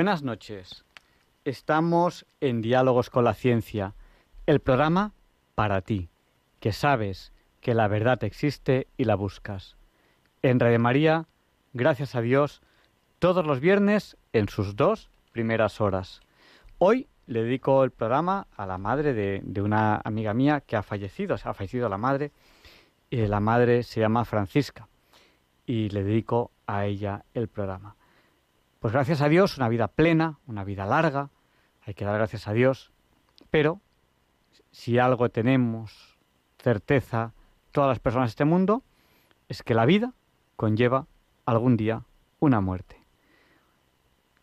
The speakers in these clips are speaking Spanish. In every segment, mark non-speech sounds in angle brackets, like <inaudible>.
Buenas noches. Estamos en Diálogos con la Ciencia, el programa para ti, que sabes que la verdad existe y la buscas. En Radio María, gracias a Dios, todos los viernes en sus dos primeras horas. Hoy le dedico el programa a la madre de, una amiga mía que ha fallecido, se ha fallecido la madre, y la madre se llama Francisca, y le dedico a ella el programa. Pues gracias a Dios, una vida plena, una vida larga, hay que dar gracias a Dios, pero si algo tenemos certeza todas las personas de este mundo, es que la vida conlleva algún día una muerte.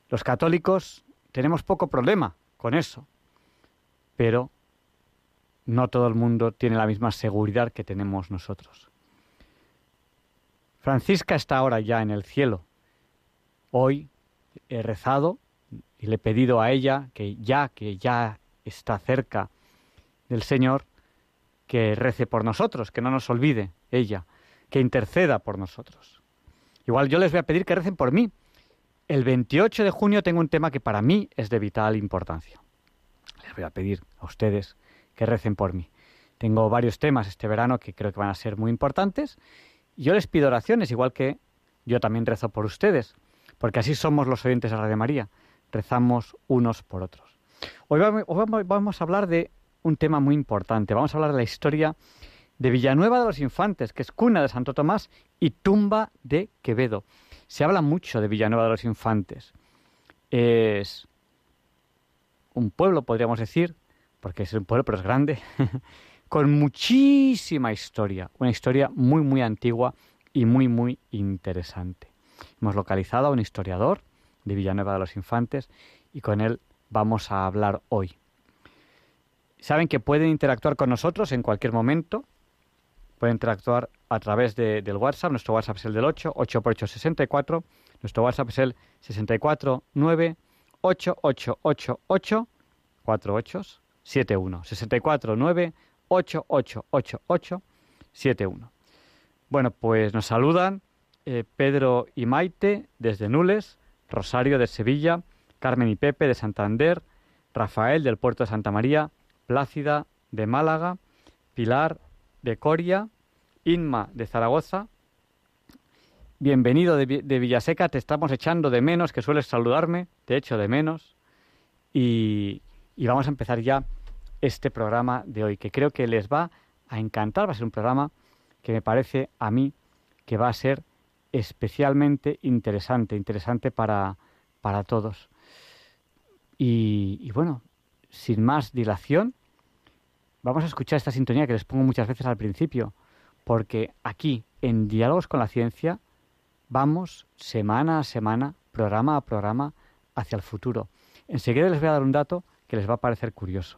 Los católicos tenemos poco problema con eso, pero no todo el mundo tiene la misma seguridad que tenemos nosotros. Francisca está ahora ya en el cielo. Hoy he rezado y le he pedido a ella que ya que ya está cerca del Señor, que rece por nosotros, que no nos olvide ella, que interceda por nosotros. Igual yo les voy a pedir que recen por mí. El 28 de junio tengo un tema que para mí es de vital importancia. Les voy a pedir a ustedes que recen por mí. Tengo varios temas este verano que creo que van a ser muy importantes. Yo les pido oraciones, igual que yo también rezo por ustedes porque así somos los oyentes de Radio María, rezamos unos por otros. Hoy vamos a hablar de un tema muy importante, vamos a hablar de la historia de Villanueva de los Infantes, que es cuna de Santo Tomás y tumba de Quevedo. Se habla mucho de Villanueva de los Infantes. Es un pueblo, podríamos decir, porque es un pueblo, pero es grande, <laughs> con muchísima historia, una historia muy, muy antigua y muy, muy interesante. Hemos localizado a un historiador de Villanueva de los Infantes y con él vamos a hablar hoy. Saben que pueden interactuar con nosotros en cualquier momento. Pueden interactuar a través del WhatsApp. Nuestro WhatsApp es el del 8, 8 por 8, 64. Nuestro WhatsApp es el 64 9 8 8 8 8 4 8 7 1. 64 9 8 8 8 8 7 1. Bueno, pues nos saludan eh, Pedro y Maite desde Nules, Rosario de Sevilla, Carmen y Pepe de Santander, Rafael del puerto de Santa María, Plácida de Málaga, Pilar de Coria, Inma de Zaragoza. Bienvenido de, Villaseca, te estamos echando de menos, que sueles saludarme, te echo de menos. Y, y vamos a empezar ya este programa de hoy, que creo que les va a encantar, va a ser un programa que me parece a mí que va a ser especialmente interesante, interesante para, para todos. Y, bueno, sin más dilación, vamos a escuchar esta sintonía que les pongo muchas veces al principio, porque aquí, en Diálogos con la Ciencia, vamos semana a semana, programa a programa, hacia el futuro. Enseguida les voy a dar un dato que les va a parecer curioso.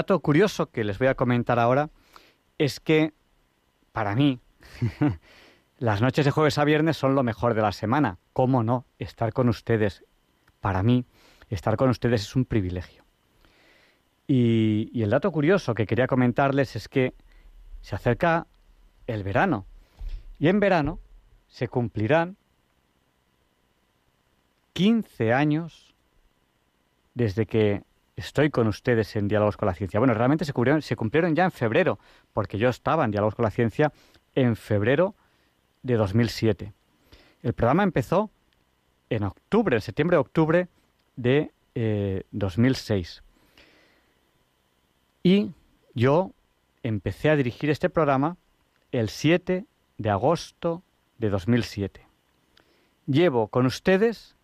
Dato curioso que les voy a comentar ahora es que, para mí, <laughs> las noches de jueves a viernes son lo mejor de la semana. ¿Cómo no? Estar con ustedes, para mí, estar con ustedes es un privilegio. Y el dato curioso que quería comentarles es que se acerca el verano. Y en verano se cumplirán 15 años desde que estoy con ustedes en Diálogos con la Ciencia. Bueno, realmente se cumplieron, ya en febrero, porque yo estaba en Diálogos con la Ciencia en febrero de 2007. El programa empezó en octubre, en septiembre-octubre de 2006. Eh, y yo empecé a dirigir este programa el 7 de agosto de 2007. Llevo con ustedes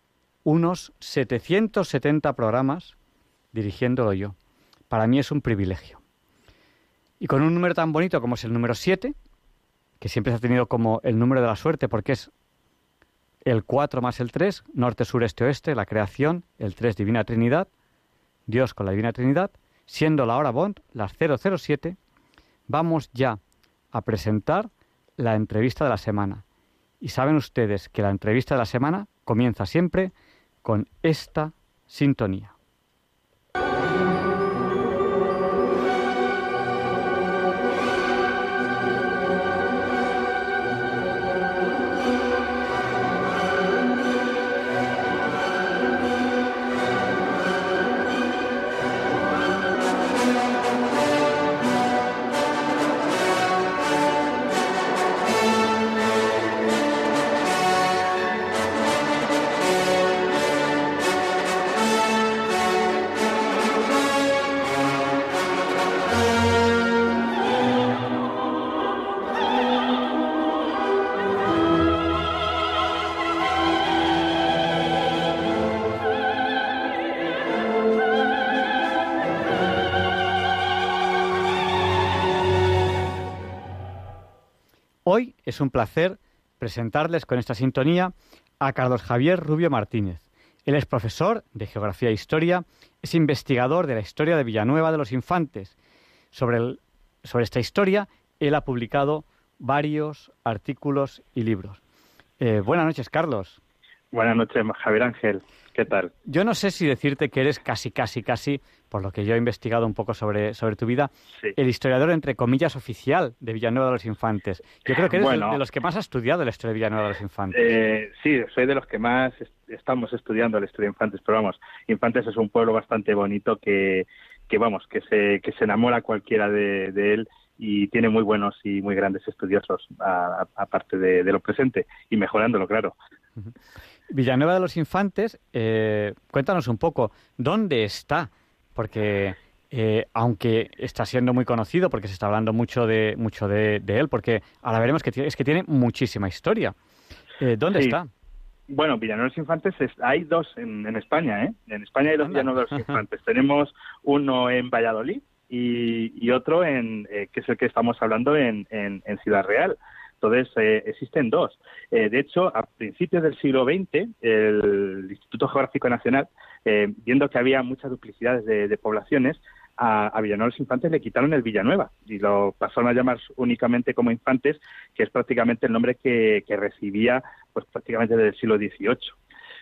unos 770 programas dirigiéndolo yo. Para mí es un privilegio. Y con un número tan bonito como es el número 7, que siempre se ha tenido como el número de la suerte porque es el 4 más el 3, norte, sur, este, oeste, la creación, el 3, divina Trinidad, Dios con la divina Trinidad, siendo la hora Bond, las 007, vamos ya a presentar la entrevista de la semana. Y saben ustedes que la entrevista de la semana comienza siempre con esta sintonía. Es un placer presentarles con esta sintonía a Carlos Javier Rubio Martínez. Él es profesor de Geografía e Historia, es investigador de la historia de Villanueva de los Infantes. Sobre, sobre esta historia, él ha publicado varios artículos y libros. Eh, buenas noches, Carlos. Buenas noches, Javier Ángel. ¿Qué tal? Yo no sé si decirte que eres casi, casi, casi, por lo que yo he investigado un poco sobre, sobre tu vida, el historiador, entre comillas, oficial de Villanueva de los Infantes. Yo creo que eres de, los que más ha estudiado la historia de Villanueva de los Infantes. Eh, sí, soy de los que más estamos estudiando la historia de Infantes, pero vamos, Infantes es un pueblo bastante bonito que, que vamos, que se, que se enamora cualquiera de, él y tiene muy buenos y muy grandes estudiosos, aparte de, lo presente, y mejorándolo, claro. Villanueva de los Infantes, eh, cuéntanos un poco, ¿dónde está? Porque eh, aunque está siendo muy conocido, porque se está hablando mucho de, mucho de, él, porque ahora veremos que es que tiene muchísima historia. Eh, ¿Dónde está? Bueno, Villanueva de los Infantes hay dos en, España, ¿eh? En España hay dos Villanueva de los <laughs> Infantes. Tenemos uno en Valladolid y, otro en, que es el que estamos hablando en, en Ciudad Real. Entonces, eh, existen dos. Eh, de hecho, a principios del siglo XX, el Instituto Geográfico Nacional, eh, viendo que había muchas duplicidades de, poblaciones, a, Villanueva los Infantes le quitaron el Villanueva y lo pasaron a llamar únicamente como Infantes, que es prácticamente el nombre que, recibía pues prácticamente desde el siglo XVIII.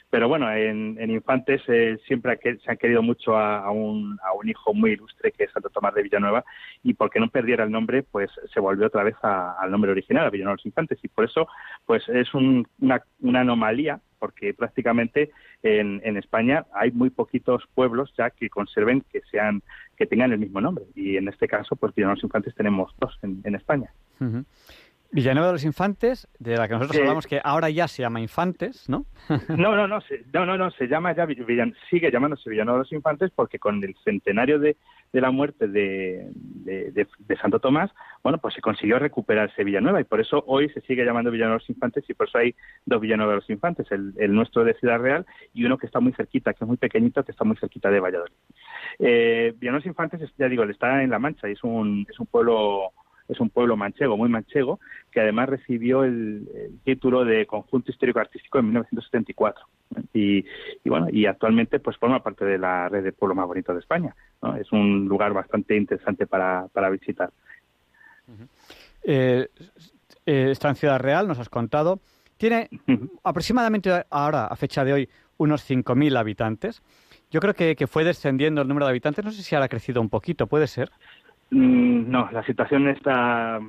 Pero bueno, en, Infantes eh, siempre se han querido mucho a, un, a, un, hijo muy ilustre que es Santo Tomás de Villanueva y porque no perdiera el nombre, pues se volvió otra vez al nombre original, a Villanueva los Infantes. Y por eso, pues es una, anomalía porque prácticamente en, España hay muy poquitos pueblos ya que conserven que sean que tengan el mismo nombre y en este caso pues Villanueva de los Infantes tenemos dos en, España. Villanueva de los Infantes, de la que nosotros hablamos que ahora ya se llama Infantes, ¿no? <laughs> no, no, no, se, no, no, no, se llama ya sigue llamándose Villanueva de los Infantes porque con el centenario de, la muerte de, de, Santo Tomás, bueno, pues se consiguió recuperar ese Villanueva y por eso hoy se sigue llamando Villanueva de los Infantes y por eso hay dos Villanueva de los Infantes, el, nuestro de Ciudad Real y uno que está muy cerquita, que es muy pequeñito, que está muy cerquita de Valladolid. Eh, Villanueva de los Infantes, ya digo, está en La Mancha y es un, es un pueblo es un pueblo manchego, muy manchego, que además recibió el, título de conjunto histórico artístico en 1974. Y, bueno, y actualmente pues forma parte de la red de pueblo más bonito de España. Es un lugar bastante interesante para, para visitar. Eh, eh, está en Ciudad Real, nos has contado. Tiene aproximadamente ahora, a fecha de hoy, unos 5.000 habitantes. Yo creo que, que, fue descendiendo el número de habitantes. No sé si ahora ha crecido un poquito, ¿puede ser? Mm, no, la situación está.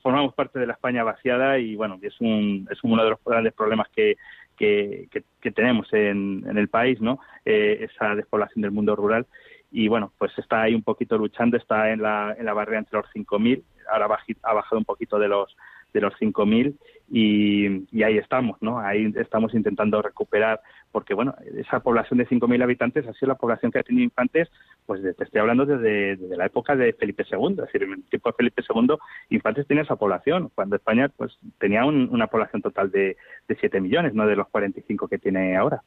Formamos parte de la España vaciada y, bueno, es, un, es uno de los grandes problemas que, que, tenemos en, en, el país, ¿no? Eh, esa despoblación del mundo rural. Y, bueno, pues está ahí un poquito luchando, está en la, en la barrera entre los 5.000. Ahora ha bajado un poquito de los de los 5.000 y, y ahí estamos, ¿no? Ahí estamos intentando recuperar, porque bueno, esa población de 5.000 habitantes ha sido la población que ha tenido infantes, pues te estoy hablando desde, la época de Felipe II, es decir, en el tiempo de Felipe II, infantes tenía esa población, cuando España pues tenía una población total de, de 7 millones, no de los 45 que tiene ahora.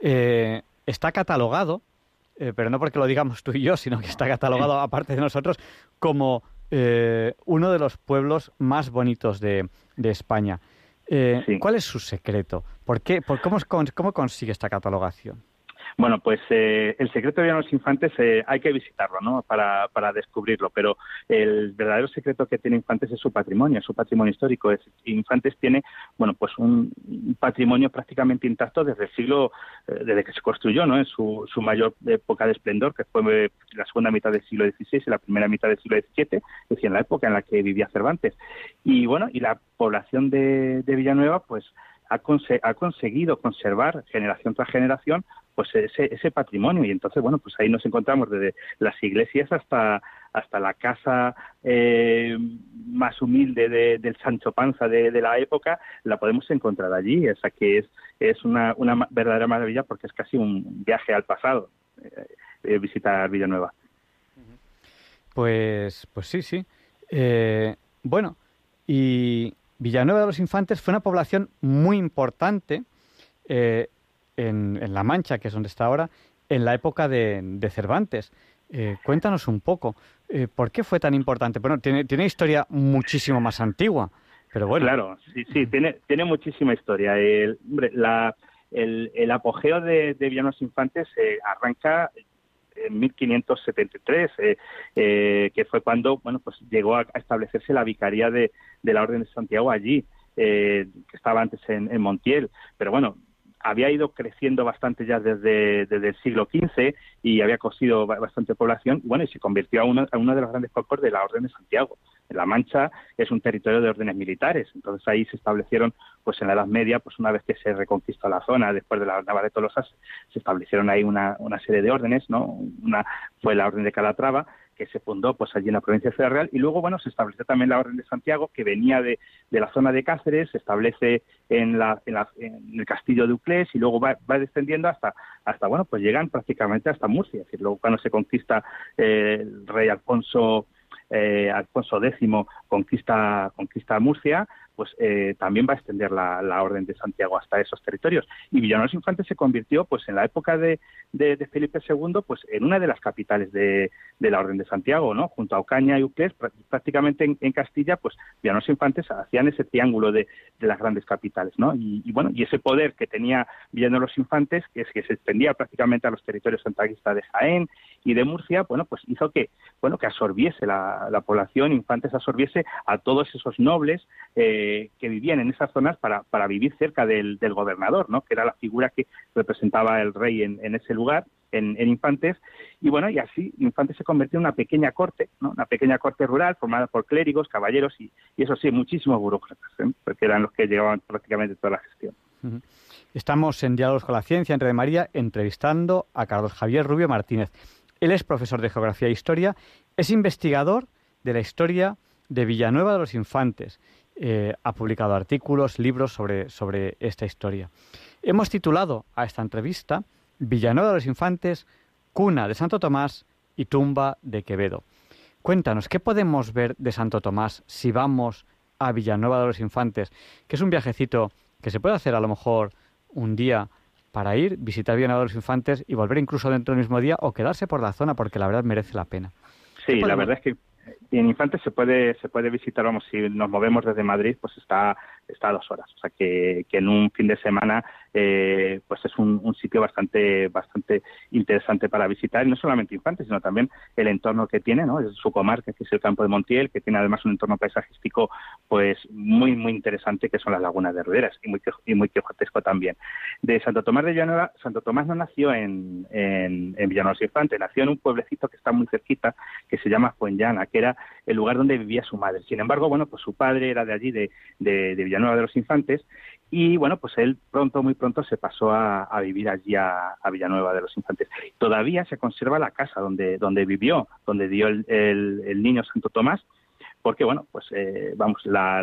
Eh, está catalogado, eh, pero no porque lo digamos tú y yo, sino que está catalogado, aparte de nosotros, como eh, uno de los pueblos más bonitos de, España. Eh, ¿Cuál es su secreto? ¿Por qué, por cómo, ¿Cómo consigue esta catalogación? Bueno, pues eh, el secreto de los Infantes eh, hay que visitarlo, ¿no? Para, para descubrirlo, pero el verdadero secreto que tiene Infantes es su patrimonio, su patrimonio histórico. Es, Infantes tiene, bueno, pues un patrimonio prácticamente intacto desde el siglo, eh, desde que se construyó, ¿no? En su, su mayor época de esplendor, que fue la segunda mitad del siglo XVI y la primera mitad del siglo XVII, es decir, en la época en la que vivía Cervantes. Y bueno, y la población de, de Villanueva, pues ha, conseguido conservar generación tras generación pues ese, ese patrimonio. Y entonces bueno pues ahí nos encontramos desde las iglesias hasta hasta la casa eh, más humilde de, del Sancho Panza de, la época la podemos encontrar allí. O sea que es es una, una verdadera maravilla porque es casi un viaje al pasado eh, eh, visitar Villanueva. Pues pues sí sí. Bueno y Villanueva de los Infantes fue una población muy importante eh, en, La Mancha, que es donde está ahora, en la época de, Cervantes. Eh, cuéntanos un poco, eh, ¿por qué fue tan importante? Bueno, tiene, tiene historia muchísimo más antigua, pero bueno. Claro, sí, sí, tiene, tiene muchísima historia. El, el, apogeo de, Villanos Infantes arranca en 1573, eh, eh, que fue cuando bueno pues llegó a, establecerse la vicaría de, de, la Orden de Santiago allí, eh, que estaba antes en, Montiel. Pero bueno, había ido creciendo bastante ya desde, desde el siglo XV y había cosido bastante población, bueno, y se convirtió a uno, a uno de los grandes focos de la Orden de Santiago. En La Mancha es un territorio de órdenes militares, entonces ahí se establecieron, pues en la Edad Media, pues una vez que se reconquistó la zona, después de la Nava de Tolosa, se establecieron ahí una, una serie de órdenes, ¿no? Una fue la Orden de Calatrava, que se fundó pues allí en la provincia de Ciudad Real. Y luego bueno se estableció también la Orden de Santiago que venía de, de la zona de Cáceres se establece en, la, en, la, en el castillo de Uclés y luego va, va, descendiendo hasta hasta bueno pues llegan prácticamente hasta Murcia. Es decir luego cuando se conquista eh, el rey Alfonso eh, Alfonso X conquista conquista Murcia pues eh, también va a extender la, Orden de Santiago hasta esos territorios. Y Villanueva Infantes se convirtió, pues en la época de, Felipe II, pues en una de las capitales de, la Orden de Santiago, ¿no? Junto a Ocaña y Uclés, prácticamente en, Castilla, pues Villanueva Infantes hacían ese triángulo de, las grandes capitales, ¿no? Y, bueno, y ese poder que tenía Villanueva Infantes, que es que se extendía prácticamente a los territorios santaguistas de Jaén y de Murcia, bueno, pues hizo que, bueno, que absorbiese la, la población, Infantes absorbiese a todos esos nobles, eh, que, vivían en esas zonas para, para vivir cerca del, gobernador, ¿no? que era la figura que representaba el rey en, ese lugar, en, Infantes. Y bueno, y así Infantes se convirtió en una pequeña corte, ¿no? una pequeña corte rural formada por clérigos, caballeros y, eso sí, muchísimos burócratas, ¿eh? porque eran los que llevaban prácticamente toda la gestión. Estamos en Diálogos con la Ciencia, entre María, entrevistando a Carlos Javier Rubio Martínez. Él es profesor de Geografía e Historia, es investigador de la historia de Villanueva de los Infantes eh, ha publicado artículos, libros sobre, sobre esta historia. Hemos titulado a esta entrevista Villanueva de los Infantes, cuna de Santo Tomás y tumba de Quevedo. Cuéntanos, ¿qué podemos ver de Santo Tomás si vamos a Villanueva de los Infantes? Que es un viajecito que se puede hacer a lo mejor un día para ir, visitar Villanueva de los Infantes y volver incluso dentro del mismo día o quedarse por la zona porque la verdad merece la pena. Sí, la verdad es que en Infantes se puede se puede visitar, vamos, si nos movemos desde Madrid, pues está está a dos horas, o sea que, que en un fin de semana eh, pues es un, sitio bastante bastante interesante para visitar y no solamente Infantes, sino también el entorno que tiene, ¿no? Es su comarca, que es el campo de Montiel, que tiene además un entorno paisajístico pues muy muy interesante, que son las lagunas de Ruedas y muy y muy quijotesco también. De Santo Tomás de Villanueva, Santo Tomás no nació en, en, en Villanueva Infante, nació en un pueblecito que está muy cerquita, que se llama Fuenllana, que era el lugar donde vivía su madre. Sin embargo, bueno, pues su padre era de allí, de, de, Villanueva de los Infantes, y bueno, pues él pronto, muy pronto se pasó a, vivir allí a, Villanueva de los Infantes. Todavía se conserva la casa donde, donde vivió, donde dio el, el niño Santo Tomás, porque bueno, pues eh, vamos, la,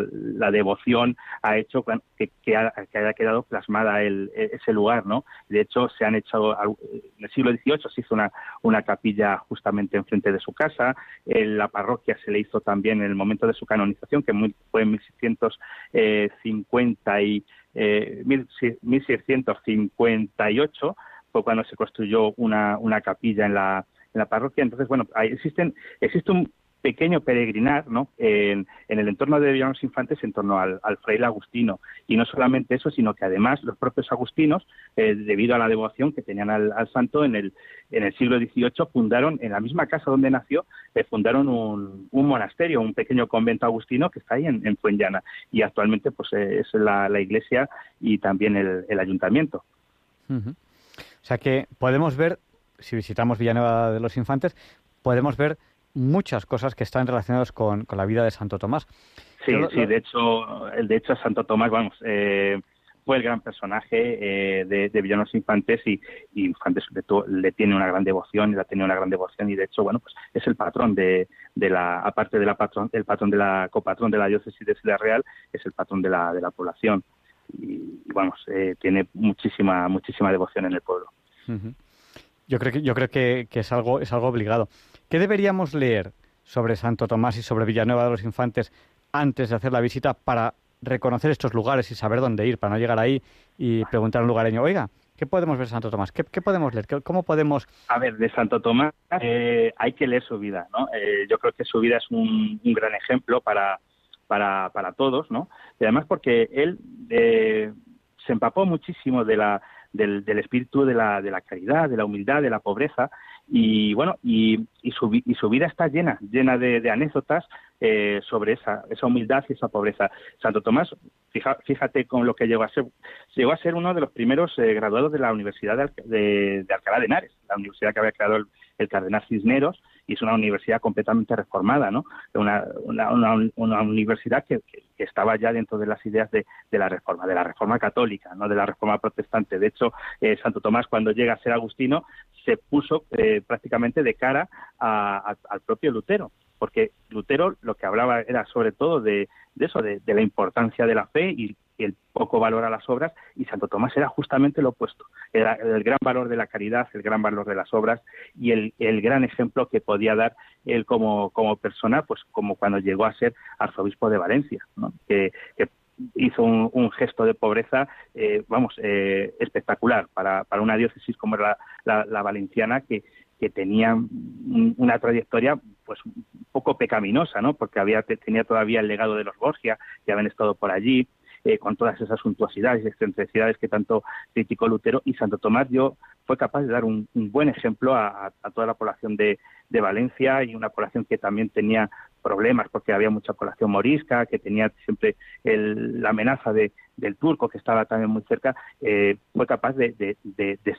devoción ha hecho que, que, haya quedado plasmada el, ese lugar, ¿no? De hecho, se han hecho, en el siglo XVIII se hizo una, una capilla justamente enfrente de su casa, en la parroquia se le hizo también en el momento de su canonización, que fue en 1650 y eh, 1658, fue cuando se construyó una, una capilla en la, en la parroquia. Entonces, bueno, existen, existe un, pequeño peregrinar ¿no? en, el entorno de Villanos Infantes en torno al, fraile agustino. Y no solamente eso, sino que además los propios agustinos, eh, debido a la devoción que tenían al, santo en el, en el siglo XVIII, fundaron, en la misma casa donde nació, eh, fundaron un, monasterio, un pequeño convento agustino que está ahí en, en. Y actualmente pues eh, es la, iglesia y también el, ayuntamiento. O sea que podemos ver, si visitamos Villanueva de los Infantes, podemos ver muchas cosas que están relacionadas con, la vida de Santo Tomás. Sí, sí, de hecho, el de hecho Santo Tomás, vamos, eh, fue el gran personaje eh, de, de, Villanos Infantes y, Infantes le, tiene una gran devoción y la tiene una gran devoción y de hecho, bueno, pues es el patrón de, de la, aparte de la patrón, el patrón de la copatrón de la diócesis de Ciudad Real, es el patrón de la, de la población y, vamos, eh, tiene muchísima, muchísima devoción en el pueblo. Yo creo que, yo creo que, que es algo, es algo obligado. ¿Qué deberíamos leer sobre Santo Tomás y sobre Villanueva de los Infantes antes de hacer la visita para reconocer estos lugares y saber dónde ir, para no llegar ahí y preguntar a un lugareño, oiga, ¿qué podemos ver de Santo Tomás? ¿Qué, podemos leer? ¿Cómo podemos...? A ver, de Santo Tomás eh, hay que leer su vida, ¿no? Eh, yo creo que su vida es un, gran ejemplo para, para, para, todos, ¿no? Y además porque él eh, se empapó muchísimo de la, del, del espíritu de la, de la caridad, de la humildad, de la pobreza, y bueno, y, y, su, y su vida está llena, llena de, anécdotas eh, sobre esa, esa humildad y esa pobreza. Santo Tomás, fíjate con lo que llegó a ser, llegó a ser uno de los primeros eh, graduados de la Universidad de, de, Alcalá de Henares, la universidad que había creado el cardenal Cisneros, y es una universidad completamente reformada, ¿no? Una, una, una, universidad que, estaba ya dentro de las ideas de, de, la reforma, de la reforma católica, no de la reforma protestante. De hecho, eh, Santo Tomás, cuando llega a ser agustino, se puso eh, prácticamente de cara al propio Lutero, porque Lutero lo que hablaba era sobre todo de, eso, de, la importancia de la fe y, el poco valor a las obras, y Santo Tomás era justamente lo opuesto, era el gran valor de la caridad, el gran valor de las obras y el, gran ejemplo que podía dar él como, como persona, pues como cuando llegó a ser arzobispo de Valencia, que, hizo un, gesto de pobreza, eh, vamos, eh, espectacular para, para una diócesis como era la valenciana, que, que tenía una trayectoria pues un poco pecaminosa, ¿no? Porque había tenía todavía el legado de los Borgia, que habían estado por allí, eh, con todas esas suntuosidades y excentricidades que tanto criticó Lutero y Santo Tomás yo fue capaz de dar un, buen ejemplo a, toda la población de, Valencia y una población que también tenía problemas porque había mucha población morisca, que tenía siempre la amenaza de, del turco que estaba también muy cerca, eh, fue capaz de,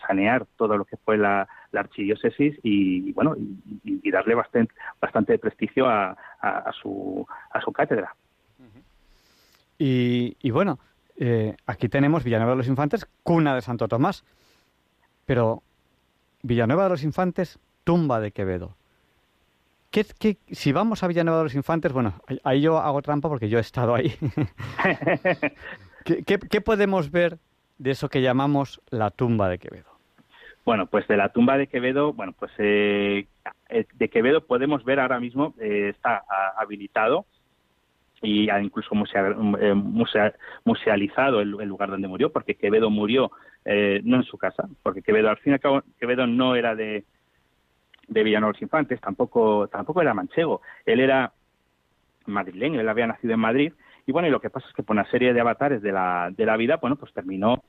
sanear todo lo que fue la, archidiócesis y, bueno y, darle bastante bastante prestigio a su cátedra. Y, bueno, eh, aquí tenemos Villanueva de los Infantes, cuna de Santo Tomás. Pero Villanueva de los Infantes, tumba de Quevedo. ¿Qué, si vamos a Villanueva de los Infantes, bueno, ahí yo hago trampa porque yo he estado ahí. <laughs> ¿Qué, qué, podemos ver de eso que llamamos la tumba de Quevedo? Bueno, pues de la tumba de Quevedo, bueno, pues eh, eh de Quevedo podemos ver ahora mismo, eh, está habilitado y ha incluso eh, musealizado el, lugar donde murió, porque Quevedo murió eh, no en su casa, porque Quevedo al fin y al cabo Quevedo no era de de Villanueva Infantes, tampoco, tampoco era manchego. Él era madrileño, él había nacido en Madrid. Y bueno, y lo que pasa es que por una serie de avatares de la, de la vida, bueno, pues terminó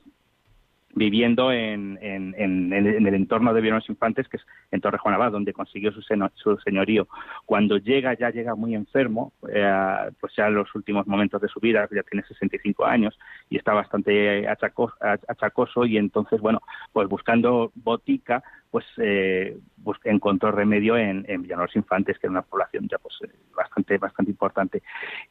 viviendo en, en, en, el entorno de Villanueva Infantes, que es en Torrejón Abad, donde consiguió su, su, señorío. Cuando llega, ya llega muy enfermo, eh, pues ya en los últimos momentos de su vida, ya tiene 65 años y está bastante achacoso, y entonces, bueno, pues buscando botica, pues eh, encontró remedio en, en Infantes, que era una población ya pues eh, bastante bastante importante.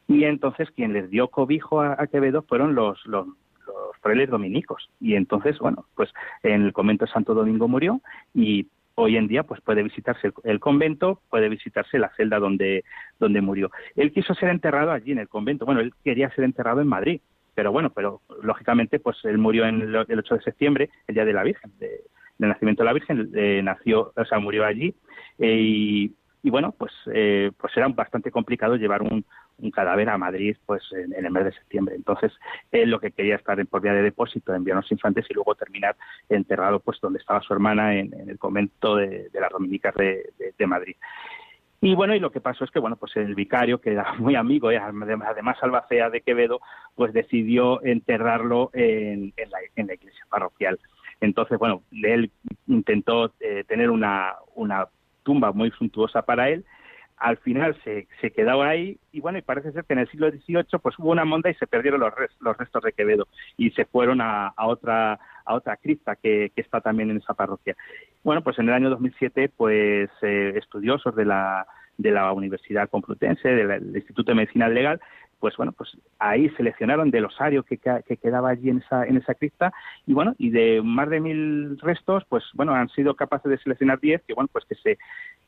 Y entonces quien les dio cobijo a, a Quevedo fueron los, los los frailes dominicos. Y entonces, bueno, pues en el convento de Santo Domingo murió y hoy en día pues puede visitarse el, convento, puede visitarse la celda donde, donde murió. Él quiso ser enterrado allí en el convento. Bueno, él quería ser enterrado en Madrid, pero bueno, pero lógicamente pues él murió en el, 8 de septiembre, el día de la Virgen, de, del nacimiento de la Virgen, eh, nació, o sea, murió allí eh, y, y, bueno, pues, eh, pues era bastante complicado llevar un, un cadáver a Madrid pues en, el mes de septiembre. Entonces, él lo que quería estar en por vía de depósito en Villanos Infantes y luego terminar enterrado pues donde estaba su hermana en, el convento de, las Dominicas de, Madrid. Y bueno, y lo que pasó es que, bueno, pues el vicario, que era <laughs> muy amigo, y además albacea de Quevedo, pues decidió enterrarlo en, la, iglesia parroquial. Entonces, bueno, él intentó eh, tener una, una tumba muy suntuosa para él al final se, se ahí y bueno, y parece ser que en el siglo XVIII pues hubo una monda y se perdieron los, los restos de Quevedo y se fueron a, otra a otra cripta que, que, está también en esa parroquia. Bueno, pues en el año 2007 pues eh, estudiosos de la de la Universidad Complutense, del Instituto de Medicina Legal, pues bueno, pues ahí seleccionaron del osario que, que, quedaba allí en esa, en esa cripta. Y bueno, y de más de mil restos, pues bueno, han sido capaces de seleccionar diez que bueno, pues que se,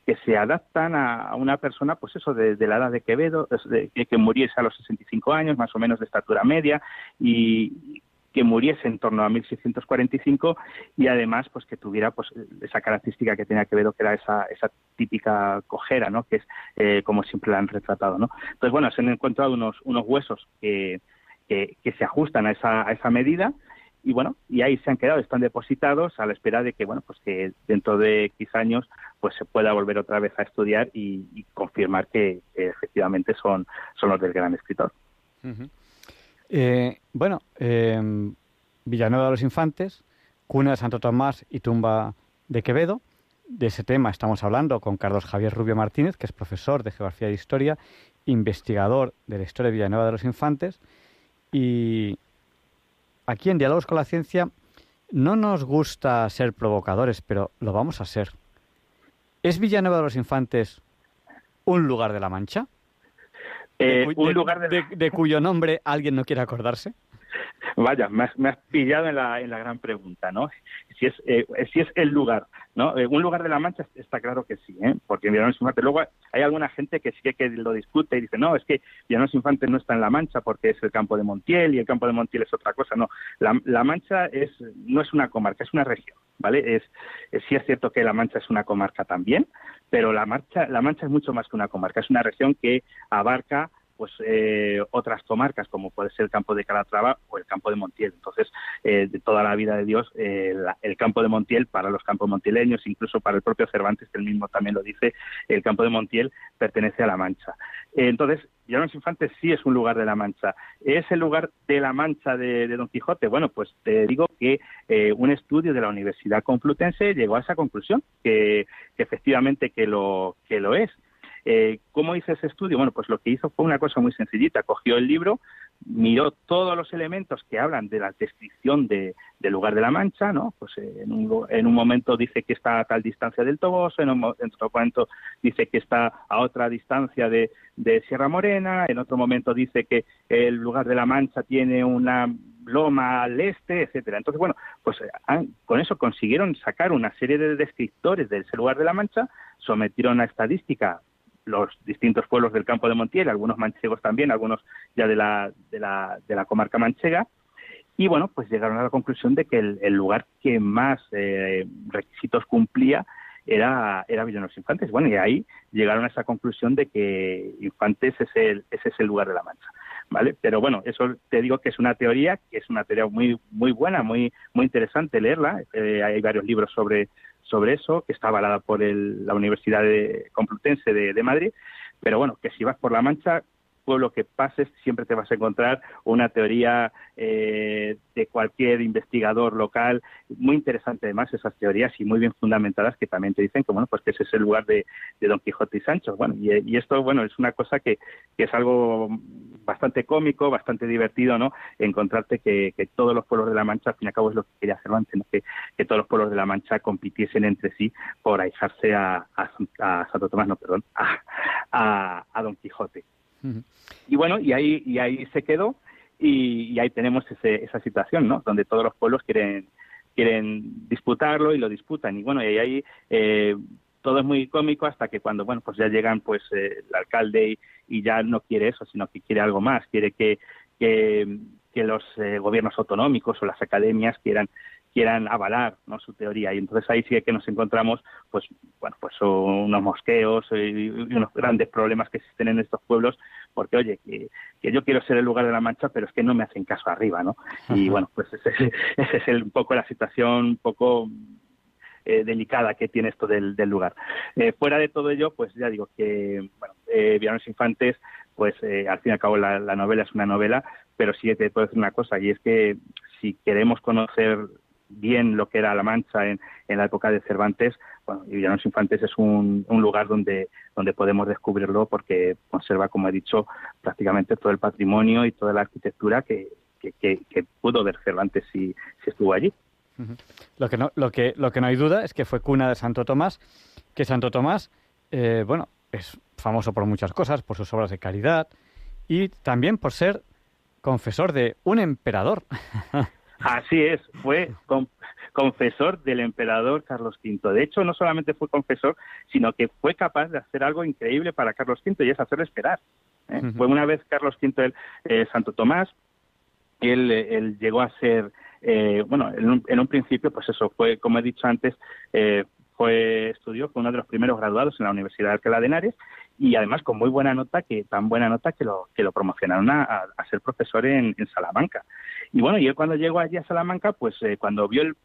que se adaptan a, una persona, pues eso, de, la edad de Quevedo, de, que muriese a los 65 años, más o menos de estatura media. Y que muriese en torno a 1645 y además pues que tuviera pues esa característica que tenía Quevedo que era esa, esa típica cojera no que es eh, como siempre la han retratado no entonces bueno se han encontrado unos unos huesos que, que, se ajustan a esa, a esa medida y bueno y ahí se han quedado están depositados a la espera de que bueno pues que dentro de X años pues se pueda volver otra vez a estudiar y, confirmar que, efectivamente son son los del gran escritor eh, bueno, eh, Villanueva de los Infantes, cuna de Santo Tomás y tumba de Quevedo. De ese tema estamos hablando con Carlos Javier Rubio Martínez, que es profesor de Geografía e Historia, investigador de la historia de Villanueva de los Infantes. Y aquí en Diálogos con la Ciencia no nos gusta ser provocadores, pero lo vamos a ser. ¿Es Villanueva de los Infantes un lugar de la Mancha? Eh, un lugar de... cuyo nombre alguien no quiere acordarse. Vaya, me has, pillado en la, en la, gran pregunta, ¿no? Si es, eh, si es el lugar, ¿no? Eh, un lugar de la Mancha está claro que sí, ¿eh? Porque Villanueva Infante, luego hay alguna gente que sí que lo discute y dice, no, es que Villanueva Infante no está en la Mancha porque es el campo de Montiel y el campo de Montiel es otra cosa, no. La, Mancha es, no es una comarca, es una región, ¿vale? Es, sí es cierto que la Mancha es una comarca también, pero la, marcha, la Mancha es mucho más que una comarca, es una región que abarca pues eh, otras comarcas como puede ser el campo de Calatrava o el campo de Montiel. Entonces, eh, de toda la vida de Dios, eh, el campo de Montiel para los campos montileños, incluso para el propio Cervantes, que él mismo también lo dice, el campo de Montiel pertenece a la Mancha. entonces, Llanos Infantes sí es un lugar de la Mancha. ¿Es el lugar de la Mancha de, Don Quijote? Bueno, pues te digo que un estudio de la Universidad Complutense llegó a esa conclusión, que, que efectivamente que lo, que lo es. Eh, ¿Cómo hizo ese estudio? Bueno, pues lo que hizo fue una cosa muy sencillita. Cogió el libro, miró todos los elementos que hablan de la descripción de, del lugar de la Mancha, ¿no? Pues eh, en, un, en, un, momento dice que está a tal distancia del Toboso, en, otro momento dice que está a otra distancia de, de Sierra Morena, en otro momento dice que el lugar de la Mancha tiene una loma al este, etcétera. Entonces, bueno, pues eh, con eso consiguieron sacar una serie de descriptores de ese lugar de la Mancha, sometieron a estadística los distintos pueblos del campo de Montiel, algunos manchegos también, algunos ya de la, de la, de la comarca manchega, y bueno, pues llegaron a la conclusión de que el, lugar que más eh, requisitos cumplía era, era Villanos Infantes. Bueno, y ahí llegaron a esa conclusión de que Infantes es el, ese es el lugar de la Mancha. ¿Vale? Pero bueno, eso te digo que es una teoría, que es una teoría muy muy buena, muy muy interesante leerla. Eh, hay varios libros sobre sobre eso, que está avalada por la Universidad Complutense de Madrid, pero bueno, que si vas por la Mancha, pueblo que pases siempre te vas a encontrar una teoría eh, de cualquier investigador local, muy interesante además esas teorías y muy bien fundamentadas que también te dicen que bueno pues que ese es el lugar de, Don Quijote y Sancho. Bueno, y, esto bueno es una cosa que, es algo bastante cómico, bastante divertido, ¿no? Encontrarte que, todos los pueblos de la Mancha, al fin y al cabo es lo que quería hacer antes, que, que todos los pueblos de la Mancha compitiesen entre sí por ahijarse a, a, Santo Tomás, no, perdón, a, a Don Quijote. Y bueno, y ahí, y ahí se quedó y, ahí tenemos ese, esa situación, ¿no? Donde todos los pueblos quieren, quieren disputarlo y lo disputan. Y bueno, y ahí eh, todo es muy cómico hasta que cuando, bueno, pues ya llegan pues eh, el alcalde y, ya no quiere eso, sino que quiere algo más, quiere que, que, los eh, gobiernos autonómicos o las academias quieran quieran avalar ¿no? su teoría y entonces ahí sí que nos encontramos pues bueno pues unos mosqueos y unos grandes problemas que existen en estos pueblos porque oye que, yo quiero ser el lugar de la mancha pero es que no me hacen caso arriba no y bueno pues ese, es el, un poco la situación un poco eh, delicada que tiene esto del, lugar. Eh, fuera de todo ello, pues ya digo que, bueno, eh, Infantes, pues eh, al fin y al cabo la, la, novela es una novela, pero sí te puedo decir una cosa, y es que si queremos conocer bien lo que era La Mancha en, la época de Cervantes, bueno, Villanos Infantes es un, lugar donde, donde podemos descubrirlo porque conserva, como he dicho, prácticamente todo el patrimonio y toda la arquitectura que, pudo ver Cervantes si, si estuvo allí. Lo que, no, lo, que, lo que no hay duda es que fue cuna de Santo Tomás, que Santo Tomás, eh, bueno, es famoso por muchas cosas, por sus obras de caridad y también por ser confesor de un emperador. <laughs> Así es, fue confesor del emperador Carlos V. De hecho, no solamente fue confesor, sino que fue capaz de hacer algo increíble para Carlos V y es hacerle esperar. ¿eh? Fue una vez Carlos V el, eh, Santo Tomás, él, él, llegó a ser, eh, bueno, en un, en un, principio, pues eso, fue, como he dicho antes, fue estudió, fue uno de los primeros graduados en la Universidad de Alcalá de Henares y además con muy buena nota, que tan buena nota que lo, que lo promocionaron a, ser profesor en, Salamanca. Y bueno, y él cuando llegó allí a Salamanca, pues eh, cuando vio el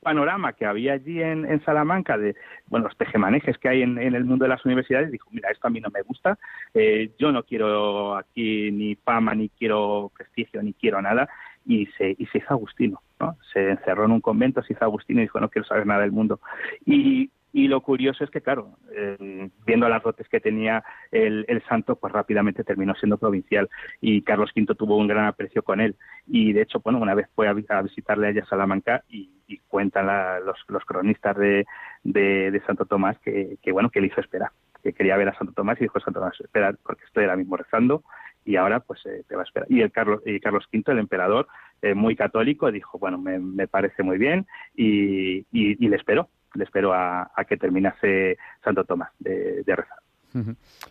panorama que había allí en, Salamanca de bueno los tejemanejes que hay en, el mundo de las universidades dijo mira esto a mí no me gusta eh, yo no quiero aquí ni fama ni quiero prestigio ni quiero nada y se y se hizo agustino ¿no? se encerró en un convento se hizo agustino y dijo no quiero saber nada del mundo y y lo curioso es que, claro, eh, viendo las dotes que tenía el, santo, pues rápidamente terminó siendo provincial y Carlos V tuvo un gran aprecio con él. Y de hecho, bueno, una vez fue a, visitarle allá a Salamanca y, cuentan los, cronistas de, de, Santo Tomás que, bueno, que le hizo esperar, que quería ver a Santo Tomás y dijo Santo Tomás, espera, porque estoy ahora mismo rezando y ahora pues eh, te va a esperar. Y el Carlos, y Carlos V, el emperador, eh, muy católico, dijo, bueno, me, parece muy bien y, y le esperó le espero a, que terminase Santo Tomás de, rezar.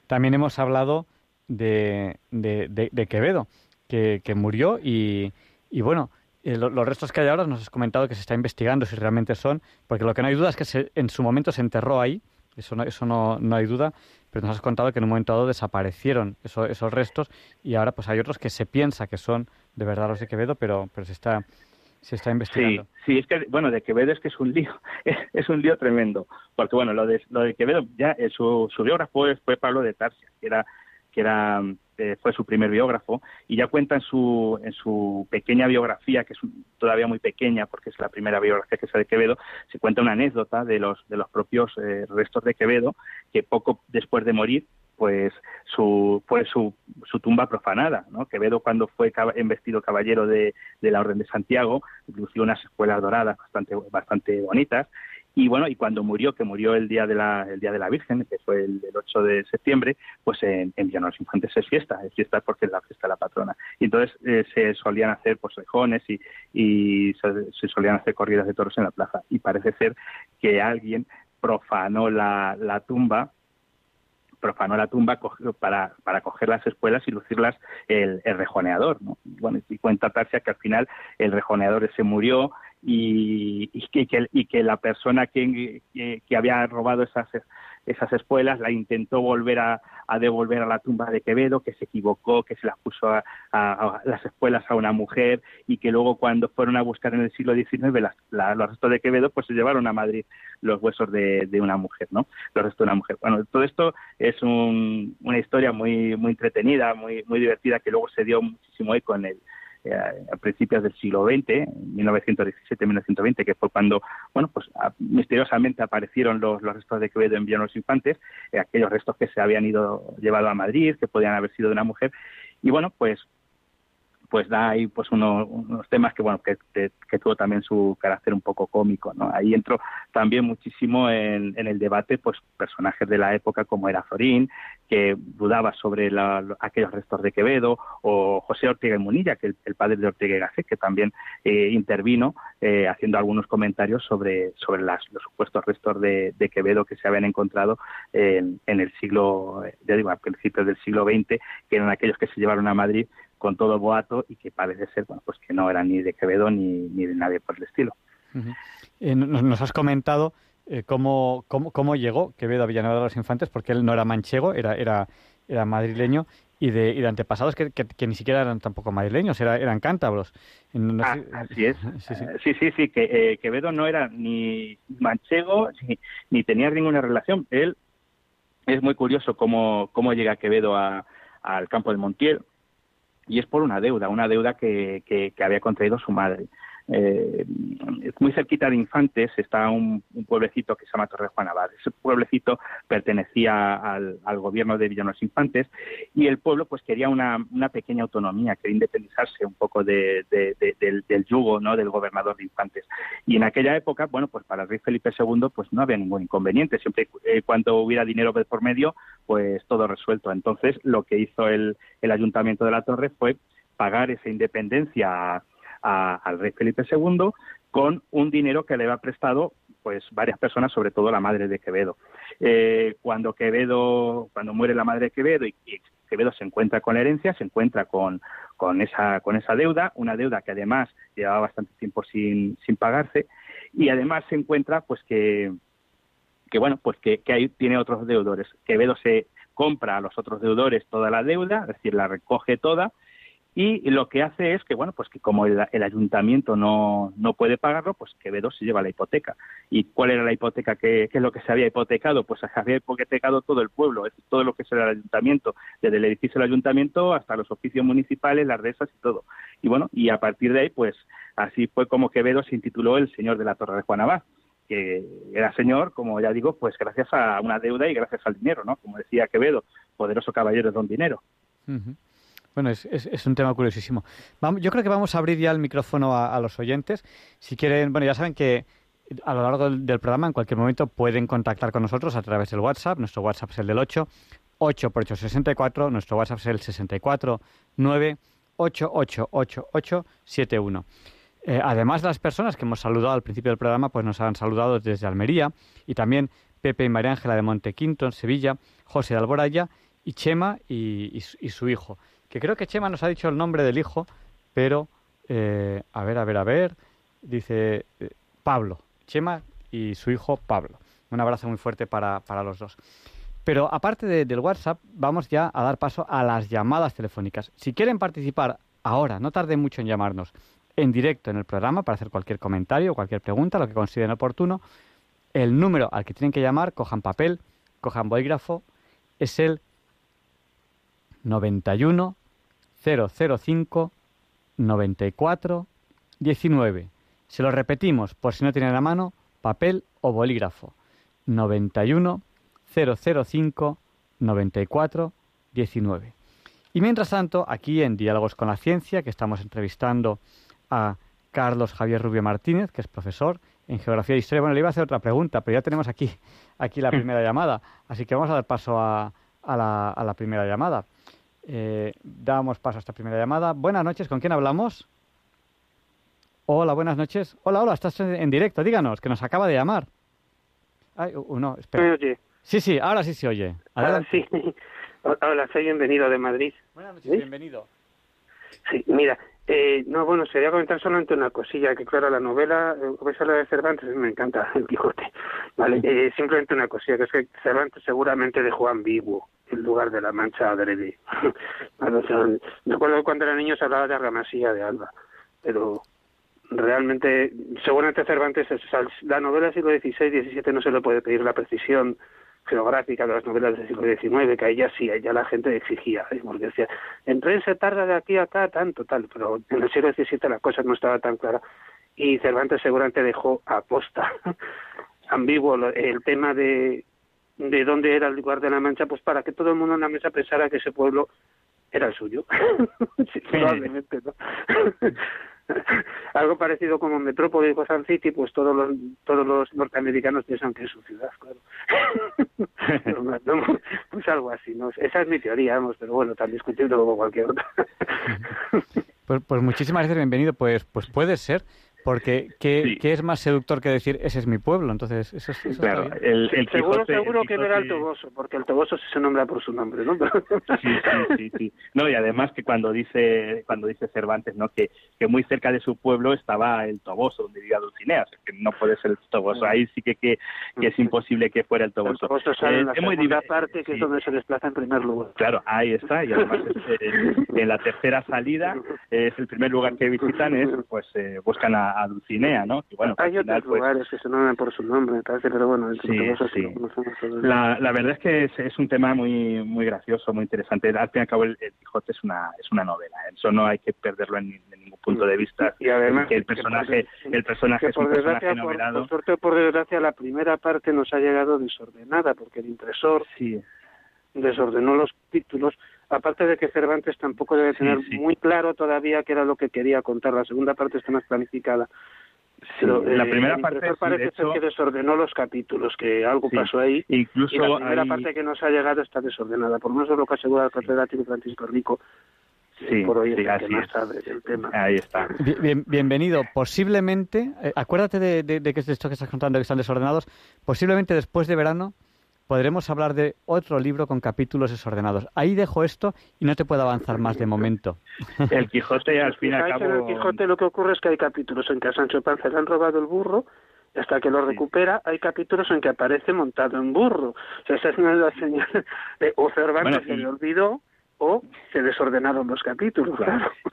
También hemos hablado de, de, Quevedo, que, murió y, y bueno, eh, los restos que hay ahora nos has comentado que se está investigando si realmente son, porque lo que no hay duda es que en su momento se enterró ahí, eso no, eso no, no, hay duda, pero nos has contado que en un momento dado desaparecieron esos restos y ahora pues hay otros que se piensa que son de verdad los de Quevedo, pero, pero se está se está investigando. Sí, sí, es que, bueno, de Quevedo es que es un lío, <laughs> es, un lío tremendo, porque, bueno, lo de, lo de Quevedo, ya eh, su, su biógrafo fue Pablo de Tarsia, que era, que era eh, fue su primer biógrafo, y ya cuenta en su, en su pequeña biografía, que es todavía muy pequeña, porque es la primera biografía que se de Quevedo, se cuenta una anécdota de los, de los propios eh, restos de Quevedo, que poco después de morir, pues su, fue su, su tumba profanada. ¿no? Quevedo cuando fue investido caballero de, de la Orden de Santiago, lució unas escuelas doradas bastante, bastante bonitas, y bueno, y cuando murió, que murió el día de la, el día de la Virgen, que fue el, 8 de septiembre, pues en, en los Infantes es fiesta, es fiesta porque es la fiesta de la patrona. Y entonces eh, se solían hacer pues rejones y, y se, se, solían hacer corridas de toros en la plaza. Y parece ser que alguien profanó la, la tumba profanó la tumba para, para coger las espuelas y lucirlas el, rejoneador. ¿no? Bueno, y cuenta Tarsia que al final el rejoneador se murió y, y, que, y que la persona que, que, había robado esas, esas espuelas, la intentó volver a, devolver a la tumba de Quevedo, que se equivocó, que se las puso a, las espuelas a una mujer y que luego cuando fueron a buscar en el siglo XIX los restos de Quevedo, pues se llevaron a Madrid los huesos de, una mujer, ¿no? Los restos de una mujer. Bueno, todo esto es una historia muy muy entretenida, muy muy divertida que luego se dio muchísimo eco en el eh, a principios del siglo XX, 1917-1920, que fue cuando, bueno, pues misteriosamente aparecieron los, restos de Quevedo en Villa los Infantes, eh, aquellos restos que se habían ido llevado a Madrid, que podían haber sido de una mujer, y bueno, pues pues da ahí pues unos, temas que bueno que, que, tuvo también su carácter un poco cómico no ahí entró también muchísimo en, en el debate pues personajes de la época como era Zorín que dudaba sobre aquellos restos de Quevedo o José Ortega y Munilla que el, padre de Ortega y Gasset que también eh, intervino eh, haciendo algunos comentarios sobre sobre los supuestos restos de, de, Quevedo que se habían encontrado en, en el siglo ya digo a principios del siglo XX que eran aquellos que se llevaron a Madrid con todo boato y que parece ser bueno pues que no era ni de Quevedo ni, ni de nadie por el estilo. Eh, nos, has comentado eh, cómo, cómo, cómo, llegó Quevedo a Villanueva de los Infantes, porque él no era manchego, era, era, era madrileño, y de, y de antepasados que, que, ni siquiera eran tampoco madrileños, era, eran cántabros. Ah, así es. <laughs> Sí, sí, sí, que eh, Quevedo no era ni manchego ni, ni, tenía ninguna relación. Él es muy curioso cómo, cómo llega Quevedo a, al campo de Montiel y es por una deuda, una deuda que, que, había contraído su madre. Eh, muy cerquita de Infantes está un, pueblecito que se llama Torre Juan Abad. Ese pueblecito pertenecía al, gobierno de Villanos Infantes y el pueblo pues quería una, pequeña autonomía, quería independizarse un poco de, del, yugo ¿no? del gobernador de Infantes. Y en aquella época, bueno, pues para el rey Felipe II pues no había ningún inconveniente. Siempre eh, cuando hubiera dinero por medio, pues todo resuelto. Entonces lo que hizo el, el ayuntamiento de la Torre fue pagar esa independencia al rey Felipe II con un dinero que le había prestado pues varias personas, sobre todo la madre de Quevedo. Eh, cuando Quevedo, cuando muere la madre de Quevedo y, Quevedo se encuentra con la herencia, se encuentra con, con esa con esa deuda, una deuda que además llevaba bastante tiempo sin, sin pagarse y además se encuentra pues que que bueno pues que, que ahí tiene otros deudores. Quevedo se compra a los otros deudores toda la deuda, es decir, la recoge toda y lo que hace es que, bueno, pues que como el, ayuntamiento no, no, puede pagarlo, pues Quevedo se lleva la hipoteca. ¿Y cuál era la hipoteca? ¿Qué, es lo que se había hipotecado? Pues se había hipotecado todo el pueblo, es todo lo que es el ayuntamiento, desde el edificio del ayuntamiento hasta los oficios municipales, las dehesas y todo. Y bueno, y a partir de ahí, pues así fue como Quevedo se intituló el señor de la Torre de Juan Abad que era señor, como ya digo, pues gracias a una deuda y gracias al dinero, ¿no? Como decía Quevedo, poderoso caballero de don dinero. Bueno, es, un tema curiosísimo. Yo creo que vamos a abrir ya el micrófono a, los oyentes. Si quieren, bueno, ya saben que a lo largo del, programa, en cualquier momento, pueden contactar con nosotros a través del WhatsApp. Nuestro WhatsApp es el del 8, 8 por 8, 64. Nuestro WhatsApp es el 64 9 8 8 8 8 7 1. además, las personas que hemos saludado al principio del programa, pues nos han saludado desde Almería y también Pepe y María Ángela de Montequinto, en Sevilla, José de Alboraya y Chema y su hijo que creo que Chema nos ha dicho el nombre del hijo, pero eh, a ver, a ver, a ver, dice eh, Pablo, Chema y su hijo Pablo. Un abrazo muy fuerte para, para los dos. Pero aparte del WhatsApp, vamos ya a dar paso a las llamadas telefónicas. Si quieren participar ahora, no tarde mucho en llamarnos, en directo en el programa para hacer cualquier comentario cualquier pregunta, lo que consideren oportuno, el número al que tienen que llamar, cojan papel, cojan bolígrafo, es el 91 005 94 19. Se lo repetimos por si no tienen a mano papel o bolígrafo. 91 005 94 19. Y mientras tanto, aquí en Diálogos con la Ciencia, que estamos entrevistando a Carlos Javier Rubio Martínez, que es profesor en Geografía e Historia. Bueno, le iba a hacer otra pregunta, pero ya tenemos aquí, aquí la <laughs> primera llamada. Así que vamos a dar paso a, a, la, a la primera llamada. Eh, damos paso a esta primera llamada. Buenas noches, ¿con quién hablamos? Hola, buenas noches. Hola, hola, estás en directo, díganos, que nos acaba de llamar. Ay, no, espera. oye? Sí, sí, ahora sí se oye. Ahora sí. <laughs> Hola, soy bienvenido de Madrid. Buenas noches, bienvenido. Sí, mira, Eh, no, bueno, sería comentar solamente una cosilla, que claro, la novela, eh, a la de Cervantes, me encanta <laughs> El Quijote, ¿vale? Eh, simplemente una cosilla, que es que Cervantes seguramente dejó ambiguo el lugar de la Mancha adrede. me acuerdo que cuando era niño se hablaba de Argamasilla de Alba, pero realmente, seguramente Cervantes, la novela del siglo XVI, XVII no se le puede pedir la precisión geográfica de las novelas del siglo XIX, que ahí ya sí, ya la gente exigía, ¿eh? porque decía, en tren se tarda de aquí a acá tanto, tal, pero en el siglo XVII la cosa no estaba tan clara. Y Cervantes seguramente dejó a posta <laughs> ambiguo el tema de, de dónde era el lugar de la Mancha, pues para que todo el mundo en la mesa pensara que ese pueblo era el suyo. <laughs> probablemente, ¿no? <laughs> <laughs> algo parecido como Metrópolis o San City, pues todos los todos los norteamericanos piensan que es su ciudad, claro. <laughs> pues algo así, ¿no? Esa es mi teoría, vamos, pero bueno, tan discutible como cualquier otra. <laughs> pues, pues muchísimas gracias, bienvenido. Pues, pues puede ser porque ¿qué, ¿qué, es más seductor que decir ese es mi pueblo? Entonces, eso, eso claro, el, el seguro, seguro que verá el Toboso, porque el Toboso se nombra por su nombre, ¿no? sí, sí, sí, sí. No, y además que cuando dice cuando dice Cervantes, ¿no? Que, que muy cerca de su pueblo estaba el Toboso, donde vivía Dulcinea, o sea, que no puede ser el Toboso. Ahí sí que, que, que es imposible que fuera el Toboso. El Toboso sale eh, en la segunda parte, que es donde se desplaza en primer lugar. Claro, ahí está, y además en la tercera salida es el primer lugar que visitan, es pues eh, buscan a, a Dulcinea, ¿no? bueno, Hay otros pues, lugares que se nombran por su nombre, me parece, pero bueno, sí, sí. la, la verdad es que es, es, un tema muy muy gracioso, muy interesante. Al fin y al cabo, el, Quijote es una es una novela, ¿eh? eso no hay que perderlo en, ningún punto de vista. Y además, que el personaje, el personaje es un personaje novelado. Por, suerte por desgracia, la primera parte nos ha llegado desordenada, porque el impresor sí. desordenó los títulos aparte de que Cervantes tampoco debe tener muy claro todavía qué era lo que quería contar. La segunda parte está más planificada. Pero, la eh, primera parte parece ser que desordenó los capítulos, que algo pasó ahí. Incluso y la primera parte que nos ha llegado está desordenada. Por lo menos es lo que asegura el catedrático Francisco Rico. Sí, por hoy sí, así el tema. Ahí está. Bien, bienvenido. Posiblemente, eh, acuérdate de, de, de, que esto que estás contando que están desordenados, posiblemente después de verano podremos hablar de otro libro con capítulos desordenados. Ahí dejo esto y no te puedo avanzar más de momento. <laughs> El Quijote, al fin y al cabo... En el Quijote lo que ocurre es que hay capítulos en que a Sancho Panza le han robado el burro y hasta que lo recupera hay capítulos en que aparece montado en burro. O sea, esa es una de las señales de o Cervantes se le olvidó o se desordenaron los capítulos.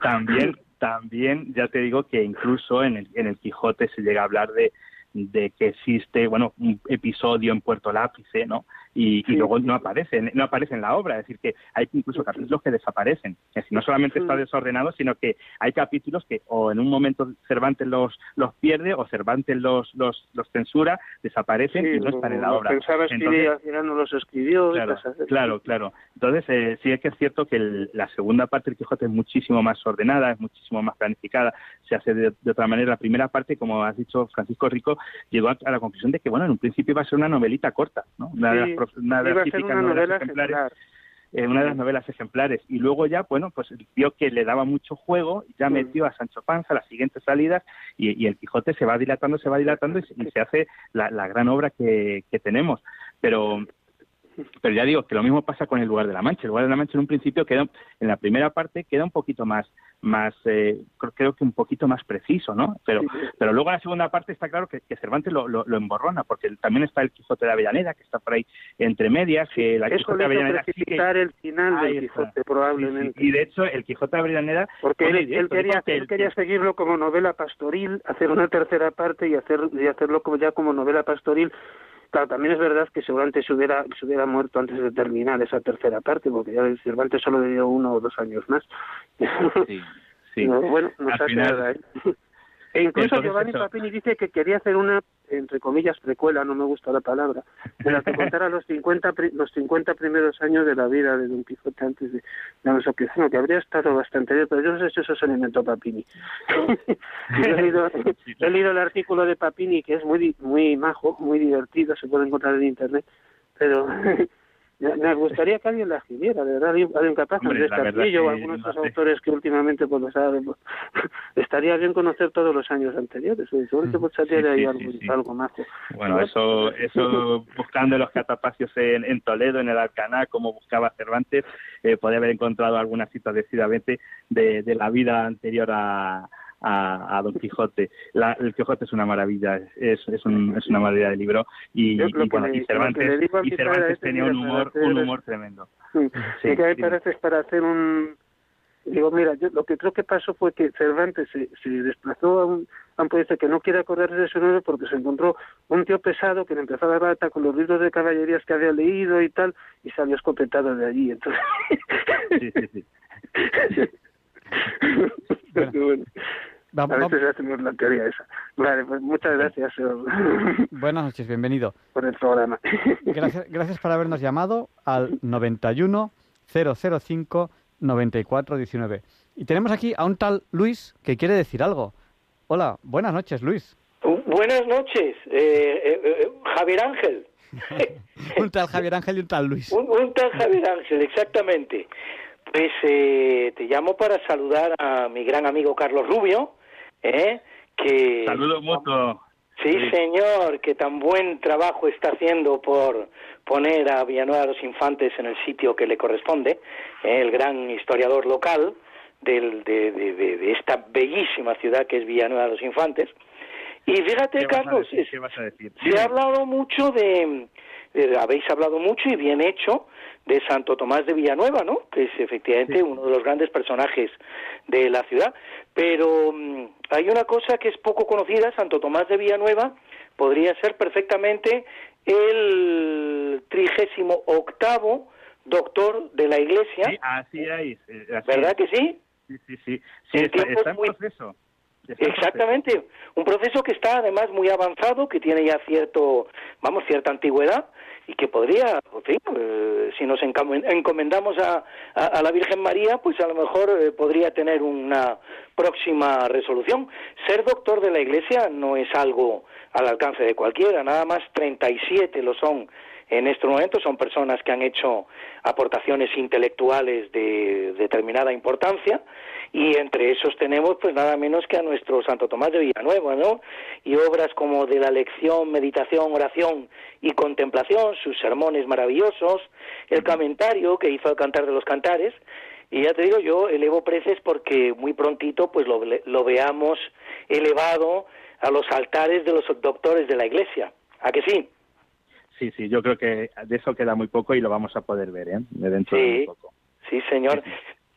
También, también, ya te digo que incluso en el, en el Quijote se llega a hablar de de que existe, bueno, un episodio en Puerto Lápice, ¿no? Y, luego no aparece, no aparece en la obra. Es decir, que hay incluso capítulos que desaparecen. Es decir, no solamente está desordenado, sino que hay capítulos que o en un momento Cervantes los, los pierde o Cervantes los, los, los censura, desaparecen y no están en la obra. Pensaba escribir y al final no los escribió. Claro, claro, claro. Entonces, eh, sí es que es cierto que la segunda parte del Quijote es muchísimo más ordenada, es muchísimo más planificada, se hace de, otra manera. La primera parte, como has dicho Francisco Rico, llegó a, la conclusión de que, bueno, en un principio iba a ser una novelita corta, ¿no? una de las típicas novelas ejemplares. Eh, una de las novelas ejemplares. Y luego ya bueno pues vio que le daba mucho juego ya metió a Sancho Panza las siguientes salidas y, el Quijote se va dilatando se va dilatando y, se hace la, gran obra que, que tenemos. Pero pero ya digo que lo mismo pasa con el lugar de la Mancha. El lugar de la Mancha en un principio queda, en la primera parte queda un poquito más, más eh, creo que un poquito más preciso, ¿no? Pero, pero luego en la segunda parte está claro que, Cervantes lo, lo, emborrona, porque también está el Quijote de Avellaneda, que está por ahí entre medias, que la Quijote de Avellaneda el final del Quijote, probablemente. Y de hecho, el Quijote de Avellaneda... Porque él, quería, él quería seguirlo como novela pastoril, hacer una tercera parte y, hacer, y hacerlo como, ya como novela pastoril Claro, también es verdad que seguramente se hubiera, se hubiera muerto antes de terminar esa tercera parte, porque ya Cervantes solo le dio uno o dos años más. Sí, sí. <laughs> bueno, no se hace nada, ¿eh? E incluso Giovanni Papini dice que quería hacer una, entre comillas, precuela, no me gusta la palabra, de la que <laughs> contara los 50, los 50 primeros años de la vida de Don Quijote antes de la nosociación, que habría estado bastante bien, pero yo no sé si eso se lo inventó Papini. <laughs> he, leído, he leído el artículo de Papini, que es muy muy majo, muy divertido, se puede encontrar en Internet, pero Me gustaría que alguien la escribiera, de verdad, alguien capaz, Andrés Castillo o algunos de los autores que últimamente pues, pues <laughs> estaría bien conocer todos los años anteriores, seguro que pues, de ahí algo, más. Bueno, eso, eso buscando los catapacios en, en, Toledo, en el Alcaná, como buscaba Cervantes, eh, podría haber encontrado algunas citas decididamente de, de la vida anterior a, a, Don Quijote. el Quijote es una maravilla, es, es, un, es una maravilla de libro y, Cervantes, y Cervantes tenía un humor, un humor tremendo. Sí, sí, que parece para hacer un... Digo, mira, yo lo que creo que pasó fue que Cervantes se, se desplazó a un, a un que no quiere acordarse de su nombre porque se encontró un tío pesado que le empezó a dar rata con los libros de caballerías que había leído y tal, y se había escopetado de allí. Entonces... Sí, sí, sí. <laughs> bueno. Vamos, a veces hacemos la teoría esa. Vale, pues muchas gracias. <laughs> Buenas noches, bienvenido. Por el programa. <laughs> Gracias, gracias por habernos llamado al 91 005 9419. Y tenemos aquí a un tal Luis que quiere decir algo. Hola, buenas noches, Luis. buenas noches, eh, eh, eh, Javier Ángel. <laughs> un tal Javier Ángel y un tal Luis. Un, un tal Javier Ángel, exactamente. Pues te llamo para saludar a mi gran amigo Carlos Rubio, ¿eh? Que, Saludos. Sí, señor, que tan buen trabajo está haciendo por poner a Villanueva de los Infantes en el sitio que le corresponde, ¿eh? el gran historiador local del, de, de, esta bellísima ciudad que es Villanueva de los Infantes. Y fíjate, Carlos, se ha hablado mucho de, habéis hablado mucho y bien hecho de Santo Tomás de Villanueva, ¿no? Que es efectivamente uno de los grandes personajes de la ciudad. Pero mm, hay una cosa que es poco conocida, Santo Tomás de Villanueva podría ser perfectamente el trigésimo octavo doctor de la Iglesia. Sí, así es. Eh, ¿Verdad que sí? Sí, sí, sí. sí está, en proceso. Exactamente, un proceso que está además muy avanzado, que tiene ya cierto, vamos, cierta antigüedad y que podría, eh, si nos encomendamos a, a, la Virgen María, pues a lo mejor eh, podría tener una próxima resolución. Ser doctor de la Iglesia no es algo al alcance de cualquiera, nada más 37 lo son en estos momentos, son personas que han hecho aportaciones intelectuales de determinada importancia y entre esos tenemos pues nada menos que a nuestro Santo Tomás de Villanueva, ¿no? Y obras como de la lección, meditación, oración y contemplación, sus sermones maravillosos, el comentario que hizo el Cantar de los Cantares, y ya te digo, yo elevo preces porque muy prontito pues lo, lo veamos elevado a los altares de los doctores de la Iglesia. ¿A que sí? Sí, sí, yo creo que de eso queda muy poco y lo vamos a poder ver, ¿eh? De dentro de muy poco. Sí, señor.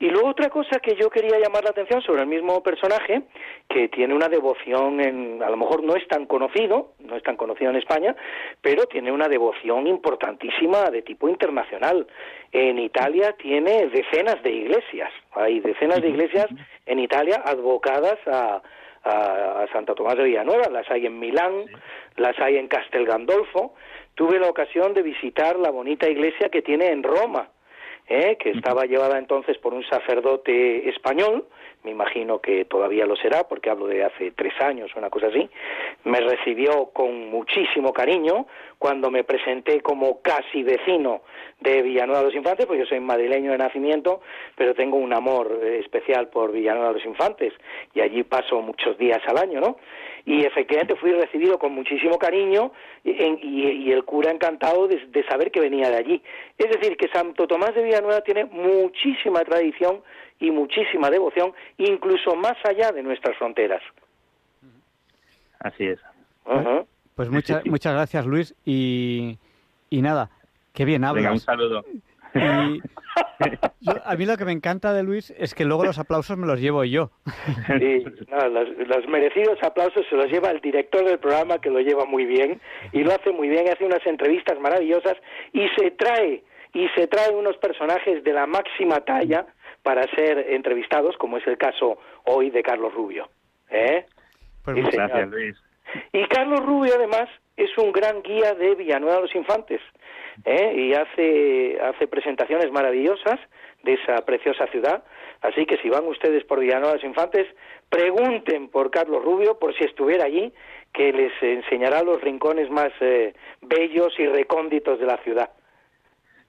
Y luego otra cosa que yo quería llamar la atención sobre el mismo personaje, que tiene una devoción, en, a lo mejor no es tan conocido, no es tan conocido en España, pero tiene una devoción importantísima de tipo internacional. En Italia tiene decenas de iglesias, hay decenas de iglesias <laughs> en Italia advocadas a, a, Santa Tomás de Villanueva, las hay en Milán, las hay en Castel Gandolfo. Tuve la ocasión de visitar la bonita iglesia que tiene en Roma, ¿eh? que estaba llevada entonces por un sacerdote español, me imagino que todavía lo será, porque hablo de hace tres años o una cosa así, me recibió con muchísimo cariño cuando me presenté como casi vecino de Villanueva de los Infantes, pues yo soy madrileño de nacimiento, pero tengo un amor especial por Villanueva de los Infantes y allí paso muchos días al año, ¿no? Y efectivamente fui recibido con muchísimo cariño y, el cura encantado de, saber que venía de allí. Es decir, que Santo Tomás de Villanueva tiene muchísima tradición y muchísima devoción, incluso más allá de nuestras fronteras. Así es. Pues muchas muchas gracias, Luis. Y, y nada, qué bien hablas. un saludo. <laughs> a mí lo que me encanta de Luis es que luego los aplausos me los llevo yo. Sí, los, merecidos aplausos se los lleva el director del programa que lo lleva muy bien y lo hace muy bien, hace unas entrevistas maravillosas y se trae y se trae unos personajes de la máxima talla para ser entrevistados, como es el caso hoy de Carlos Rubio. ¿eh? Pues muchas gracias, Luis. Y Carlos Rubio, además, es un gran guía de Villanueva de los Infantes. ¿eh? y hace, hace presentaciones maravillosas de esa preciosa ciudad. Así que si van ustedes por Villanueva de los Infantes, pregunten por Carlos Rubio, por si estuviera allí, que les enseñará los rincones más eh, bellos y recónditos de la ciudad.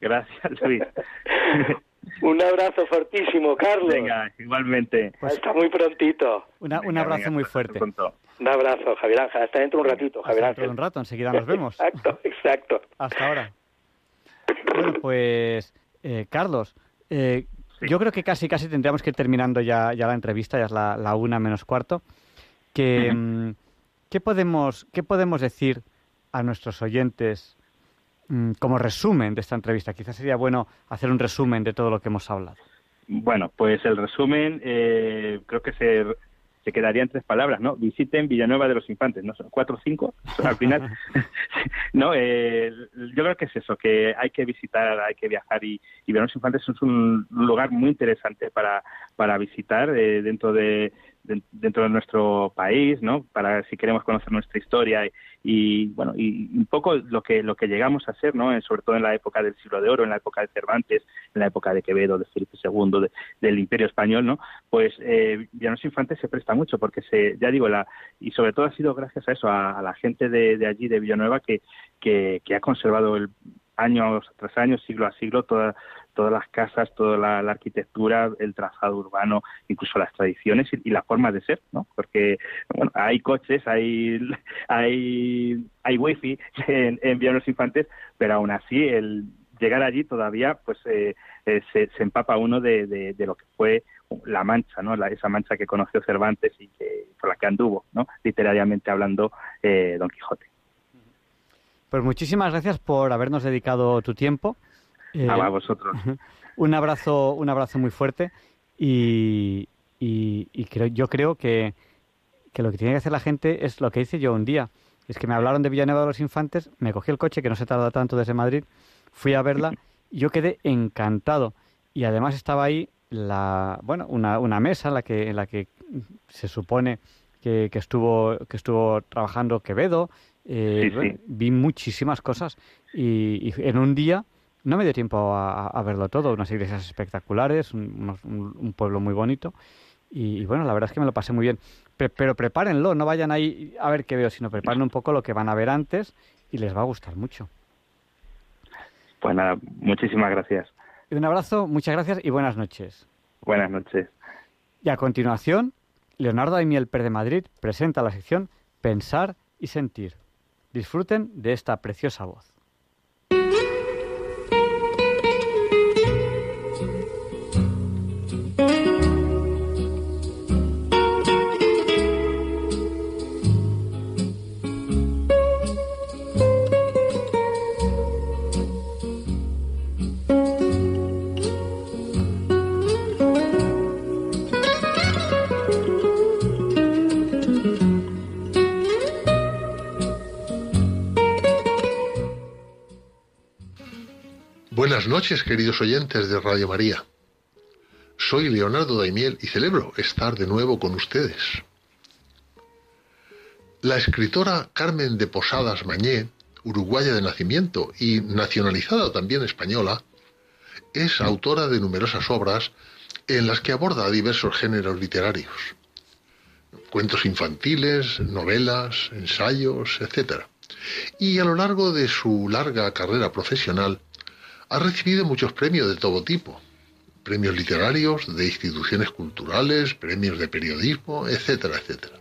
Gracias, Luis. <laughs> un abrazo fortísimo, Carlos. Venga, igualmente. Pues hasta muy prontito. un abrazo muy fuerte. Un abrazo, Javier Ángel. Hasta dentro de un ratito, Javier Ángel. Hasta dentro de un rato, enseguida nos vemos. <laughs> exacto, exacto. Hasta ahora. Bueno, pues, eh, Carlos, eh, yo creo que casi casi tendríamos que ir terminando ya, ya la entrevista, ya es la, la una menos cuarto. Que, mm, ¿qué, podemos, ¿Qué podemos decir a nuestros oyentes como resumen de esta entrevista? Quizás sería bueno hacer un resumen de todo lo que hemos hablado. Bueno, pues el resumen creo que se se quedaría en tres palabras, ¿no? Visiten Villanueva de los Infantes, ¿no? ¿Cuatro o cinco? <laughs> Al final, <laughs> no, eh, yo creo que es eso, que hay que visitar, hay que viajar y, y Villanueva de los Infantes es un, lugar muy interesante para, para visitar eh, dentro de, dentro de nuestro país, ¿no? Para si queremos conocer nuestra historia y, bueno, y un poco lo que lo que llegamos a ser, ¿no? Sobre todo en la época del siglo de oro, en la época de Cervantes, en la época de Quevedo, de Felipe II, del Imperio español, ¿no? Pues eh, Llanos Infantes se presta mucho porque se, ya digo, la y sobre todo ha sido gracias a eso, a, la gente de, de, allí de Villanueva que, que, que ha conservado el años tras años, siglo a siglo, toda todas las casas, toda la, arquitectura, el trazado urbano, incluso las tradiciones y, la forma de ser, ¿no? Porque bueno, hay coches, hay hay hay wifi <laughs> en, en Infantes, pero aún así el llegar allí todavía pues eh, eh, se, empapa uno de, de, lo que fue la mancha, ¿no? esa mancha que conoció Cervantes y que, por la que anduvo, ¿no? Literariamente hablando, eh, Don Quijote. Pues muchísimas gracias por habernos dedicado tu tiempo. Eh, a vosotros. Un abrazo, un abrazo muy fuerte y, y, creo, yo creo que, que, lo que tiene que hacer la gente es lo que hice yo un día. Es que me hablaron de Villanueva de los Infantes, me cogí el coche, que no se tarda tanto desde Madrid, fui a verla <laughs> y yo quedé encantado. Y además estaba ahí la, bueno, una, una mesa en la que, en la que se supone que, que estuvo, que estuvo trabajando Quevedo. Eh, vi muchísimas cosas y en un día no me dio tiempo a, verlo todo, unas iglesias espectaculares, un, pueblo muy bonito. Y, bueno, la verdad es que me lo pasé muy bien. pero prepárenlo, no vayan ahí a ver qué veo, sino preparen un poco lo que van a ver antes y les va a gustar mucho. Pues nada, muchísimas gracias. Y un abrazo, muchas gracias y buenas noches. Buenas noches. Y a continuación, Leonardo Aimiel Per de Madrid presenta la sección Pensar y Sentir. Disfruten de esta preciosa voz. Noches, queridos oyentes de Radio María. Soy Leonardo Daimiel y celebro estar de nuevo con ustedes. La escritora Carmen de Posadas Mañé, uruguaya de nacimiento y nacionalizada también española, es autora de numerosas obras en las que aborda diversos géneros literarios. Cuentos infantiles, novelas, ensayos, etc. Y a lo largo de su larga carrera profesional, ha recibido muchos premios de todo tipo, premios literarios, de instituciones culturales, premios de periodismo, etcétera, etcétera.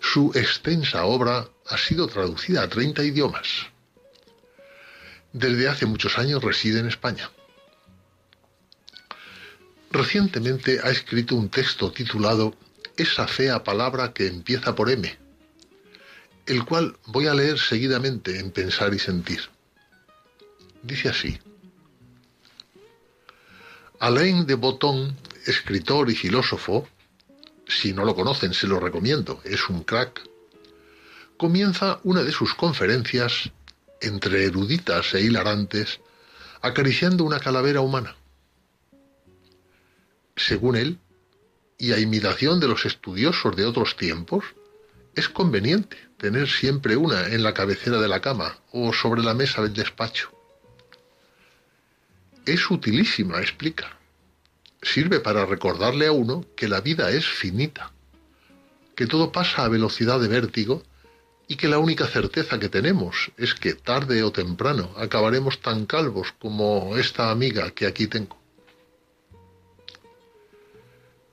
Su extensa obra ha sido traducida a 30 idiomas. Desde hace muchos años reside en España. Recientemente ha escrito un texto titulado Esa fea palabra que empieza por M, el cual voy a leer seguidamente en Pensar y Sentir. Dice así. Alain de Botton, escritor y filósofo, si no lo conocen se lo recomiendo, es un crack, comienza una de sus conferencias, entre eruditas e hilarantes, acariciando una calavera humana. Según él, y a imitación de los estudiosos de otros tiempos, es conveniente tener siempre una en la cabecera de la cama o sobre la mesa del despacho es utilísima, explica. Sirve para recordarle a uno que la vida es finita, que todo pasa a velocidad de vértigo y que la única certeza que tenemos es que tarde o temprano acabaremos tan calvos como esta amiga que aquí tengo.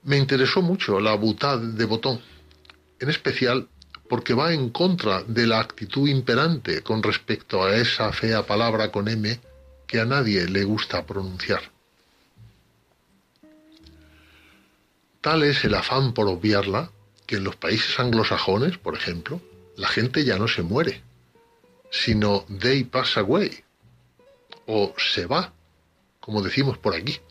Me interesó mucho la butad de Botón, en especial porque va en contra de la actitud imperante con respecto a esa fea palabra con M que a nadie le gusta pronunciar. Tal es el afán por obviarla que en los países anglosajones, por ejemplo, la gente ya no se muere, sino they pass away, o se va, como decimos por aquí.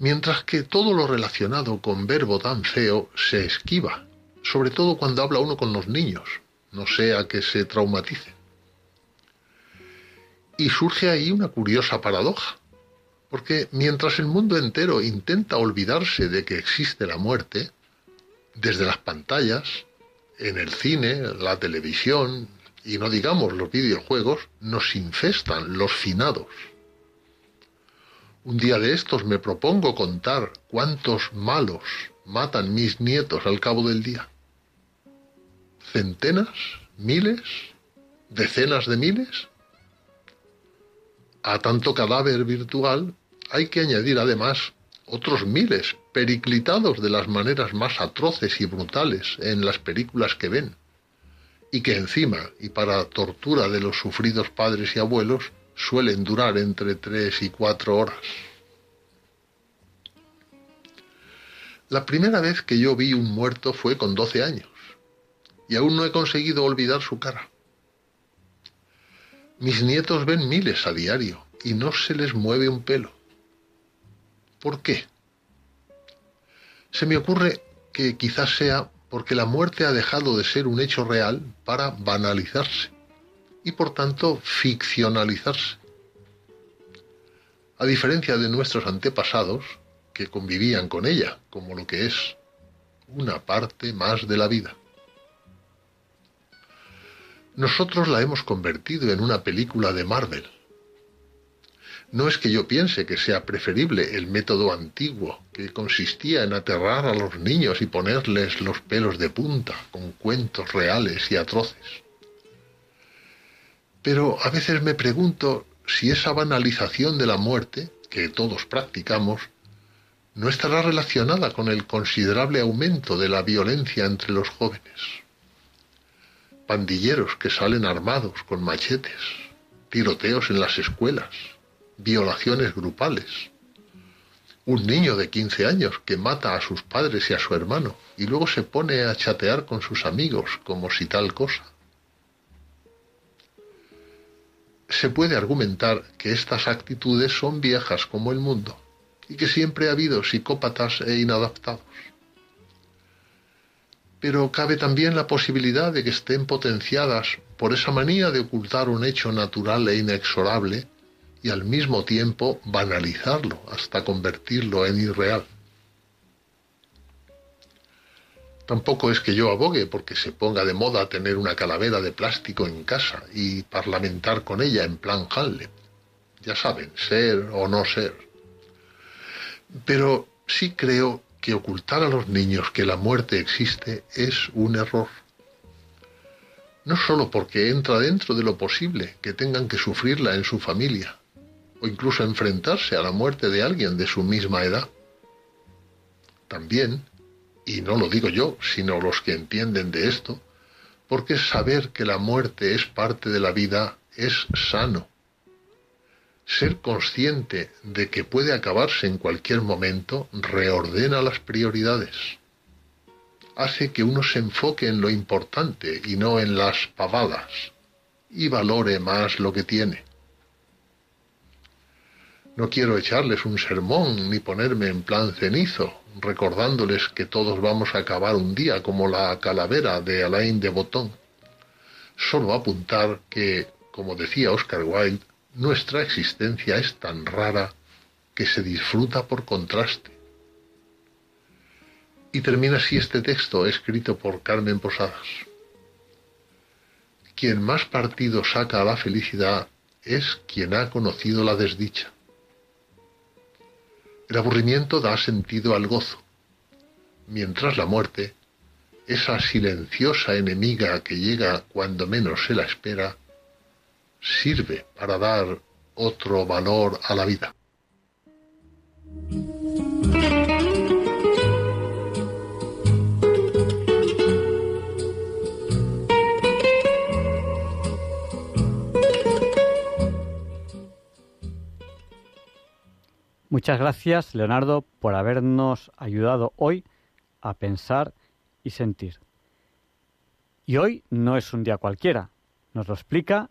Mientras que todo lo relacionado con verbo tan feo se esquiva, sobre todo cuando habla uno con los niños, no sea que se traumatice. Y surge ahí una curiosa paradoja, porque mientras el mundo entero intenta olvidarse de que existe la muerte, desde las pantallas, en el cine, la televisión y no digamos los videojuegos, nos infestan los finados. Un día de estos me propongo contar cuántos malos matan mis nietos al cabo del día. ¿Centenas? ¿Miles? ¿Decenas de miles? A tanto cadáver virtual hay que añadir además otros miles, periclitados de las maneras más atroces y brutales en las películas que ven, y que encima, y para tortura de los sufridos padres y abuelos, suelen durar entre tres y cuatro horas. La primera vez que yo vi un muerto fue con doce años, y aún no he conseguido olvidar su cara. Mis nietos ven miles a diario, y no se les mueve un pelo. ¿Por qué? Se me ocurre que quizás sea porque la muerte ha dejado de ser un hecho real para banalizarse y por tanto ficcionalizarse. A diferencia de nuestros antepasados, que convivían con ella como lo que es una parte más de la vida. Nosotros la hemos convertido en una película de Marvel, no es que yo piense que sea preferible el método antiguo, que consistía en aterrar a los niños y ponerles los pelos de punta con cuentos reales y atroces. Pero a veces me pregunto si esa banalización de la muerte, que todos practicamos, no estará relacionada con el considerable aumento de la violencia entre los jóvenes. Pandilleros que salen armados con machetes, tiroteos en las escuelas, violaciones grupales. Un niño de 15 años que mata a sus padres y a su hermano y luego se pone a chatear con sus amigos como si tal cosa. Se puede argumentar que estas actitudes son viejas como el mundo y que siempre ha habido psicópatas e inadaptados. Pero cabe también la posibilidad de que estén potenciadas por esa manía de ocultar un hecho natural e inexorable y al mismo tiempo banalizarlo hasta convertirlo en irreal. Tampoco es que yo abogue porque se ponga de moda tener una calavera de plástico en casa y parlamentar con ella en plan Hanley. Ya saben, ser o no ser. Pero sí creo que ocultar a los niños que la muerte existe es un error. No solo porque entra dentro de lo posible que tengan que sufrirla en su familia, o incluso enfrentarse a la muerte de alguien de su misma edad. También, y no lo digo yo, sino los que entienden de esto, porque saber que la muerte es parte de la vida es sano. Ser consciente de que puede acabarse en cualquier momento reordena las prioridades. Hace que uno se enfoque en lo importante y no en las pavadas, y valore más lo que tiene. No quiero echarles un sermón ni ponerme en plan cenizo, recordándoles que todos vamos a acabar un día como la calavera de Alain de Botton. Solo apuntar que, como decía Oscar Wilde, nuestra existencia es tan rara que se disfruta por contraste. Y termina así este texto escrito por Carmen Posadas. Quien más partido saca a la felicidad es quien ha conocido la desdicha. El aburrimiento da sentido al gozo, mientras la muerte esa silenciosa enemiga que llega cuando menos se la espera, sirve para dar otro valor a la vida. Muchas gracias, Leonardo, por habernos ayudado hoy a pensar y sentir. Y hoy no es un día cualquiera, nos lo explica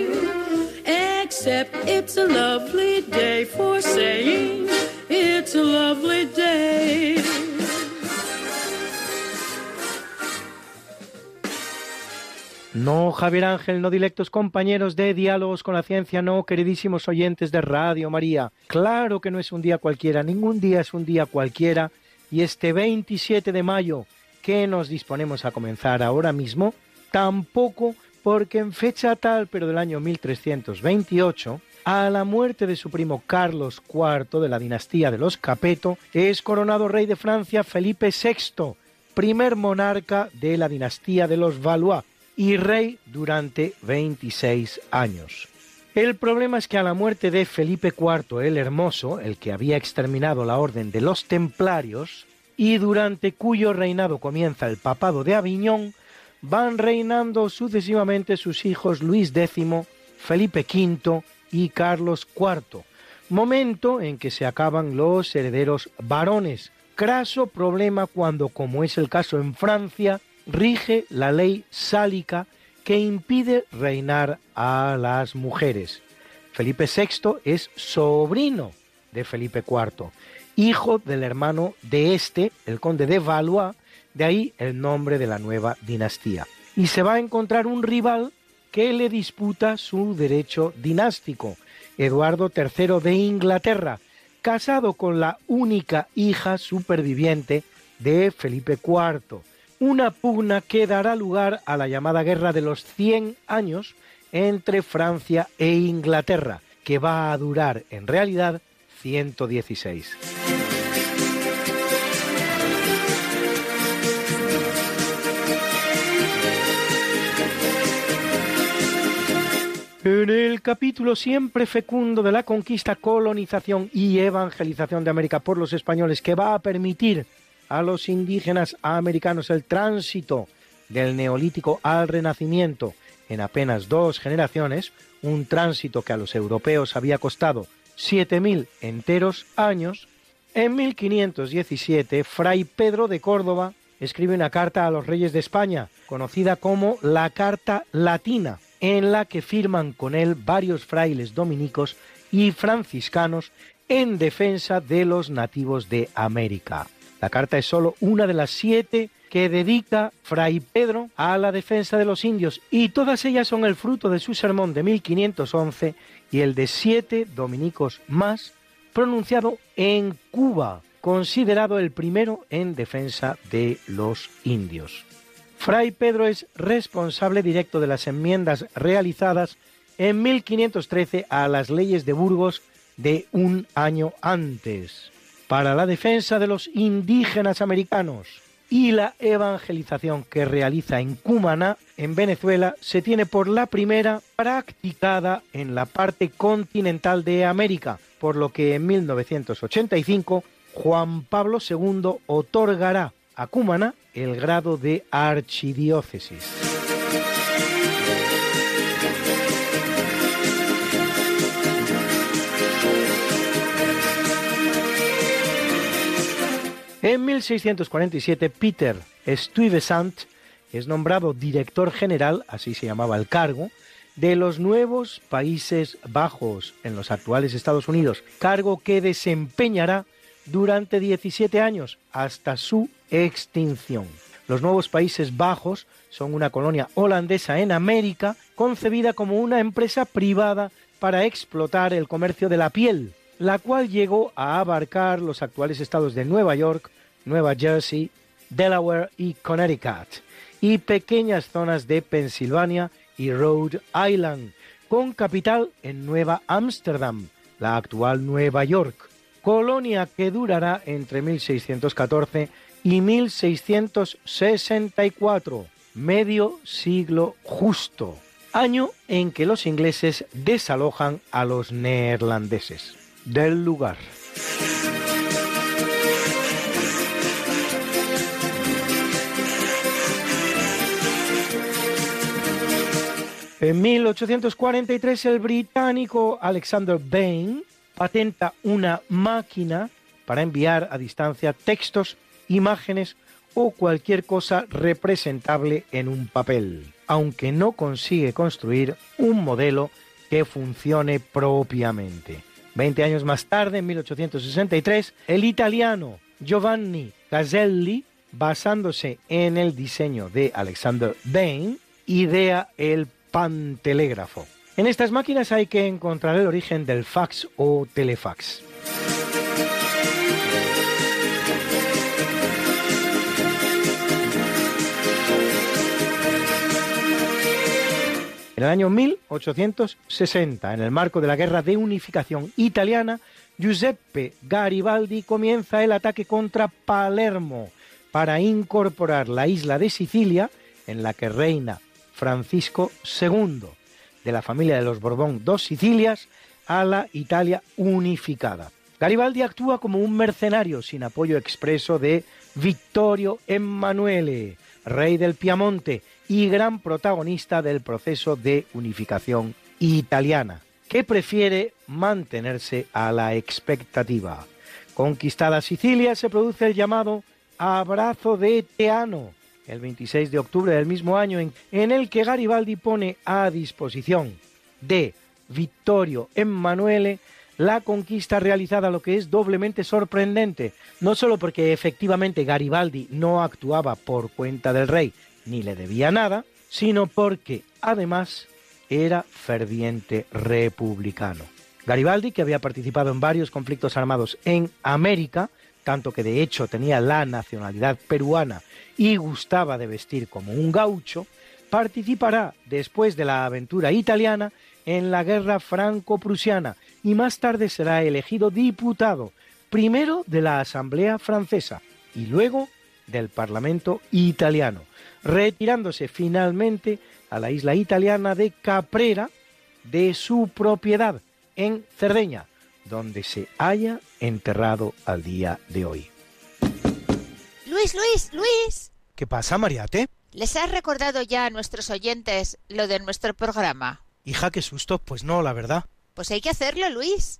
Except it's a lovely day for saying it's a lovely day. No, Javier Ángel, no directos compañeros de Diálogos con la Ciencia, no, queridísimos oyentes de Radio María. Claro que no es un día cualquiera, ningún día es un día cualquiera. Y este 27 de mayo, que nos disponemos a comenzar ahora mismo, tampoco porque en fecha tal, pero del año 1328, a la muerte de su primo Carlos IV de la dinastía de los Capeto, es coronado rey de Francia Felipe VI, primer monarca de la dinastía de los Valois y rey durante 26 años. El problema es que a la muerte de Felipe IV el Hermoso, el que había exterminado la orden de los templarios, y durante cuyo reinado comienza el papado de Aviñón, van reinando sucesivamente sus hijos Luis X, Felipe V y Carlos IV, momento en que se acaban los herederos varones. Craso problema cuando, como es el caso en Francia, rige la ley sálica que impide reinar a las mujeres. Felipe VI es sobrino de Felipe IV, hijo del hermano de este, el conde de Valois, de ahí el nombre de la nueva dinastía. Y se va a encontrar un rival que le disputa su derecho dinástico, Eduardo III de Inglaterra, casado con la única hija superviviente de Felipe IV, una pugna que dará lugar a la llamada Guerra de los 100 años entre Francia e Inglaterra, que va a durar en realidad 116. En el capítulo siempre fecundo de la conquista, colonización y evangelización de América por los españoles, que va a permitir a los indígenas americanos el tránsito del neolítico al renacimiento en apenas dos generaciones, un tránsito que a los europeos había costado 7.000 enteros años, en 1517 Fray Pedro de Córdoba escribe una carta a los reyes de España, conocida como la Carta Latina, en la que firman con él varios frailes dominicos y franciscanos en defensa de los nativos de América. La carta es solo una de las siete que dedica Fray Pedro a la defensa de los indios y todas ellas son el fruto de su sermón de 1511 y el de siete dominicos más pronunciado en Cuba, considerado el primero en defensa de los indios. Fray Pedro es responsable directo de las enmiendas realizadas en 1513 a las leyes de Burgos de un año antes para la defensa de los indígenas americanos y la evangelización que realiza en Cumaná, en Venezuela, se tiene por la primera practicada en la parte continental de América, por lo que en 1985 Juan Pablo II otorgará a Cumaná el grado de archidiócesis. En 1647, Peter Stuyvesant es nombrado director general, así se llamaba el cargo, de los nuevos Países Bajos en los actuales Estados Unidos, cargo que desempeñará durante 17 años hasta su extinción. Los nuevos Países Bajos son una colonia holandesa en América concebida como una empresa privada para explotar el comercio de la piel, la cual llegó a abarcar los actuales estados de Nueva York, Nueva Jersey, Delaware y Connecticut, y pequeñas zonas de Pensilvania y Rhode Island, con capital en Nueva Ámsterdam, la actual Nueva York, colonia que durará entre 1614 y 1664, medio siglo justo, año en que los ingleses desalojan a los neerlandeses del lugar. En 1843 el británico Alexander Bain patenta una máquina para enviar a distancia textos, imágenes o cualquier cosa representable en un papel, aunque no consigue construir un modelo que funcione propiamente. Veinte años más tarde, en 1863, el italiano Giovanni Caselli, basándose en el diseño de Alexander Bain, idea el pantelégrafo. En estas máquinas hay que encontrar el origen del fax o telefax. En el año 1860, en el marco de la Guerra de Unificación italiana, Giuseppe Garibaldi comienza el ataque contra Palermo para incorporar la isla de Sicilia, en la que reina Francisco II, de la familia de los Borbón dos Sicilias, a la Italia unificada. Garibaldi actúa como un mercenario sin apoyo expreso de Vittorio Emanuele, rey del Piamonte y gran protagonista del proceso de unificación italiana, que prefiere mantenerse a la expectativa. Conquistada Sicilia se produce el llamado Abrazo de Teano, el 26 de octubre del mismo año, en, el que Garibaldi pone a disposición de Vittorio Emanuele la conquista realizada, lo que es doblemente sorprendente, no solo porque efectivamente Garibaldi no actuaba por cuenta del rey ni le debía nada, sino porque además era ferviente republicano. Garibaldi, que había participado en varios conflictos armados en América, tanto que de hecho tenía la nacionalidad peruana y gustaba de vestir como un gaucho, participará después de la aventura italiana en la guerra franco-prusiana y más tarde será elegido diputado, primero de la Asamblea Francesa y luego del Parlamento italiano, retirándose finalmente a la isla italiana de Caprera de su propiedad en Cerdeña, donde se haya enterrado al día de hoy. Luis, Luis, Luis. ¿Qué pasa, Mariate? ¿Les has recordado ya a nuestros oyentes lo de nuestro programa? Hija, qué susto. Pues no, la verdad. Pues hay que hacerlo, Luis.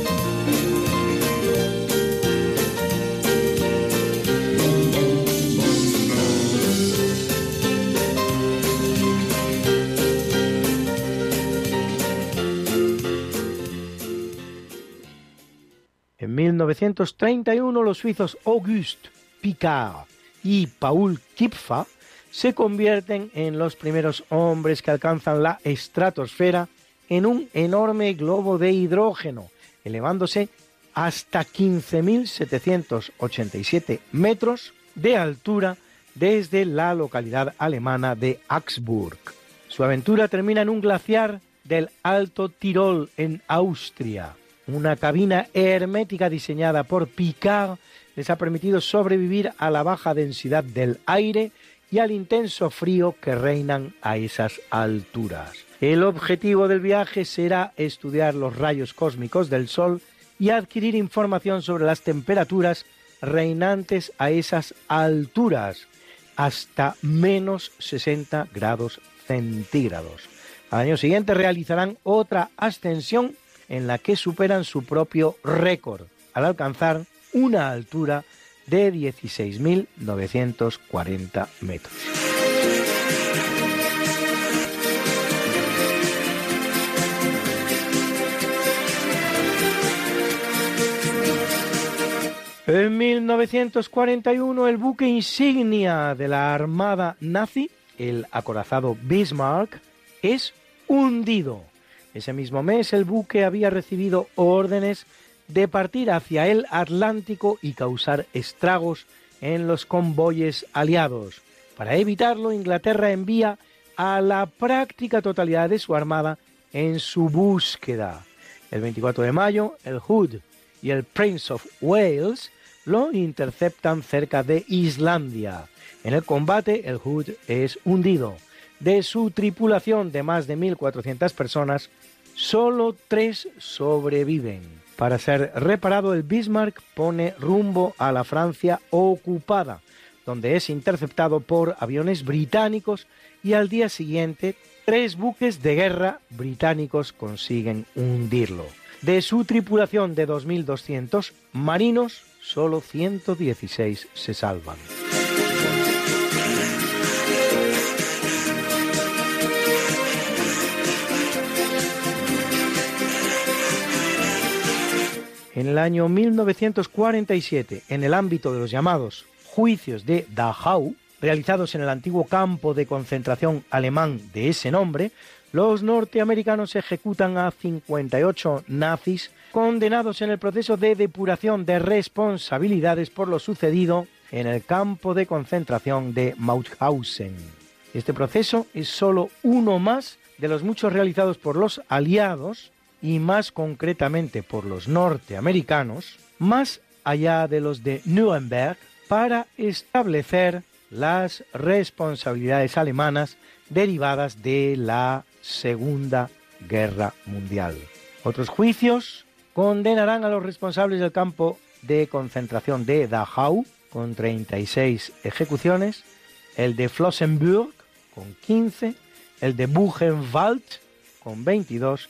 En 1931 los suizos Auguste Picard y Paul Kipfer se convierten en los primeros hombres que alcanzan la estratosfera en un enorme globo de hidrógeno, elevándose hasta 15.787 metros de altura desde la localidad alemana de Augsburg. Su aventura termina en un glaciar del Alto Tirol en Austria una cabina hermética diseñada por Picard les ha permitido sobrevivir a la baja densidad del aire y al intenso frío que reinan a esas alturas. El objetivo del viaje será estudiar los rayos cósmicos del Sol y adquirir información sobre las temperaturas reinantes a esas alturas, hasta menos 60 grados centígrados. Al año siguiente realizarán otra ascensión en la que superan su propio récord, al alcanzar una altura de 16.940 metros. En 1941 el buque insignia de la Armada nazi, el acorazado Bismarck, es hundido. Ese mismo mes el buque había recibido órdenes de partir hacia el Atlántico y causar estragos en los convoyes aliados. Para evitarlo, Inglaterra envía a la práctica totalidad de su armada en su búsqueda. El 24 de mayo, el Hood y el Prince of Wales lo interceptan cerca de Islandia. En el combate, el Hood es hundido. De su tripulación de más de 1.400 personas, solo tres sobreviven. Para ser reparado, el Bismarck pone rumbo a la Francia ocupada, donde es interceptado por aviones británicos y al día siguiente tres buques de guerra británicos consiguen hundirlo. De su tripulación de 2.200 marinos, solo 116 se salvan. En el año 1947, en el ámbito de los llamados juicios de Dachau, realizados en el antiguo campo de concentración alemán de ese nombre, los norteamericanos ejecutan a 58 nazis condenados en el proceso de depuración de responsabilidades por lo sucedido en el campo de concentración de Mauthausen. Este proceso es solo uno más de los muchos realizados por los aliados y más concretamente por los norteamericanos, más allá de los de Nuremberg, para establecer las responsabilidades alemanas derivadas de la Segunda Guerra Mundial. Otros juicios condenarán a los responsables del campo de concentración de Dachau con 36 ejecuciones, el de Flossenburg con 15, el de Buchenwald con 22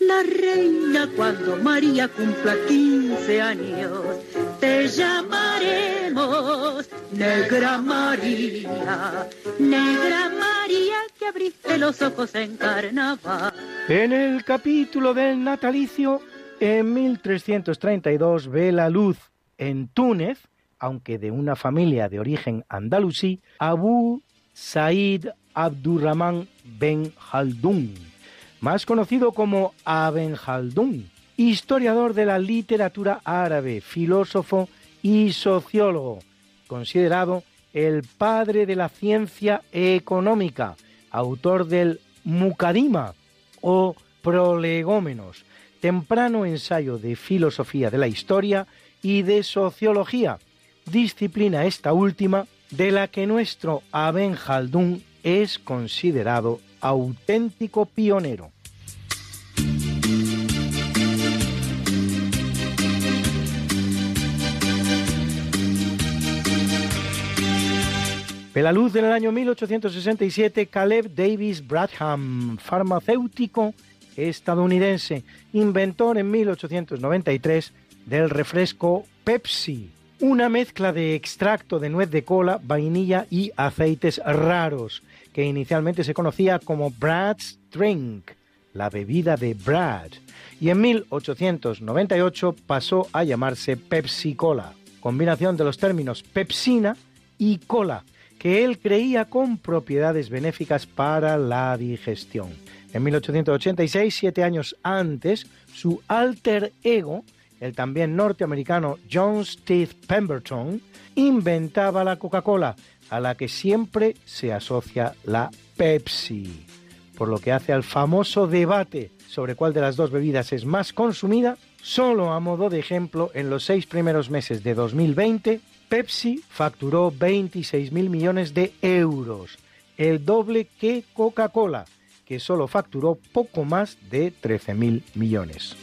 la reina cuando María cumpla 15 años. Te llamaremos Negra María, Negra María que abriste los ojos en carnaval. En el capítulo del natalicio, en 1332 ve la luz en Túnez, aunque de una familia de origen andalusí, Abu Said Abdurrahman ben Haldun más conocido como Aben Haldun, historiador de la literatura árabe, filósofo y sociólogo, considerado el padre de la ciencia económica, autor del Mukadima o Prolegómenos, temprano ensayo de filosofía de la historia y de sociología, disciplina esta última de la que nuestro Aben Haldun es considerado auténtico pionero. Ve la luz en el año 1867 Caleb Davis Bradham, farmacéutico estadounidense, inventor en 1893 del refresco Pepsi, una mezcla de extracto de nuez de cola, vainilla y aceites raros, que inicialmente se conocía como Brad's Drink, la bebida de Brad, y en 1898 pasó a llamarse Pepsi Cola, combinación de los términos pepsina y cola, que él creía con propiedades benéficas para la digestión. En 1886, siete años antes, su alter ego, el también norteamericano John Steve Pemberton, inventaba la Coca-Cola, a la que siempre se asocia la Pepsi. Por lo que hace al famoso debate sobre cuál de las dos bebidas es más consumida, solo a modo de ejemplo, en los seis primeros meses de 2020, Pepsi facturó 26.000 millones de euros, el doble que Coca-Cola, que solo facturó poco más de 13.000 millones.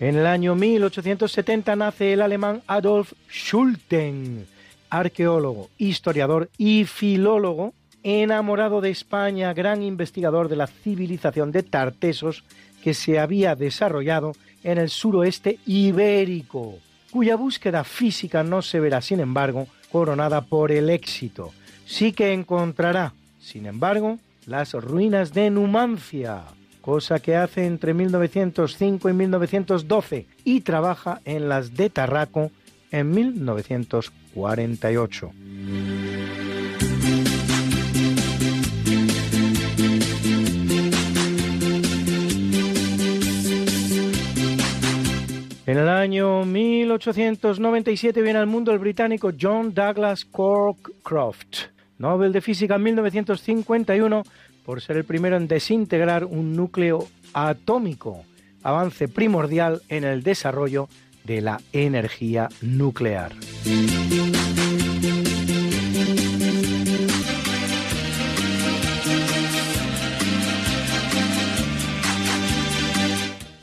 En el año 1870 nace el alemán Adolf Schulten, arqueólogo, historiador y filólogo, enamorado de España, gran investigador de la civilización de Tartesos que se había desarrollado en el suroeste ibérico, cuya búsqueda física no se verá, sin embargo, coronada por el éxito. Sí que encontrará, sin embargo, las ruinas de Numancia, cosa que hace entre 1905 y 1912, y trabaja en las de Tarraco en 1948. En el año 1897 viene al mundo el británico John Douglas Cockcroft, Nobel de Física en 1951 por ser el primero en desintegrar un núcleo atómico, avance primordial en el desarrollo de la energía nuclear.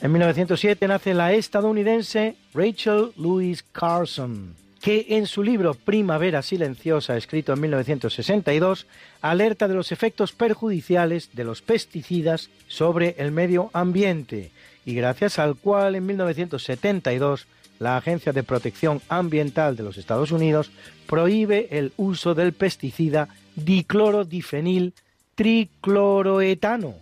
En 1907 nace la estadounidense Rachel Louise Carson, que en su libro Primavera Silenciosa, escrito en 1962, alerta de los efectos perjudiciales de los pesticidas sobre el medio ambiente y gracias al cual en 1972 la Agencia de Protección Ambiental de los Estados Unidos prohíbe el uso del pesticida diclorodifenil tricloroetano,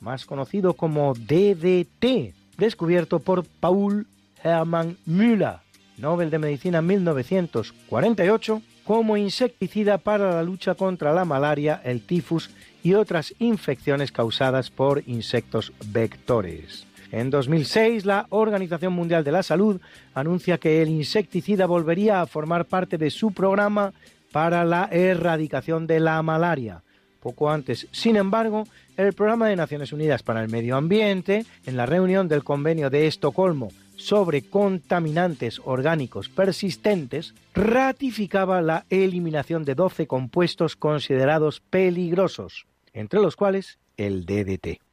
más conocido como DDT, descubierto por Paul Hermann Müller, Nobel de Medicina 1948, como insecticida para la lucha contra la malaria, el tifus y otras infecciones causadas por insectos vectores. En 2006, la Organización Mundial de la Salud anuncia que el insecticida volvería a formar parte de su programa para la erradicación de la malaria. Poco antes, sin embargo, el Programa de Naciones Unidas para el Medio Ambiente, en la reunión del Convenio de Estocolmo sobre contaminantes orgánicos persistentes, ratificaba la eliminación de 12 compuestos considerados peligrosos, entre los cuales el DDT.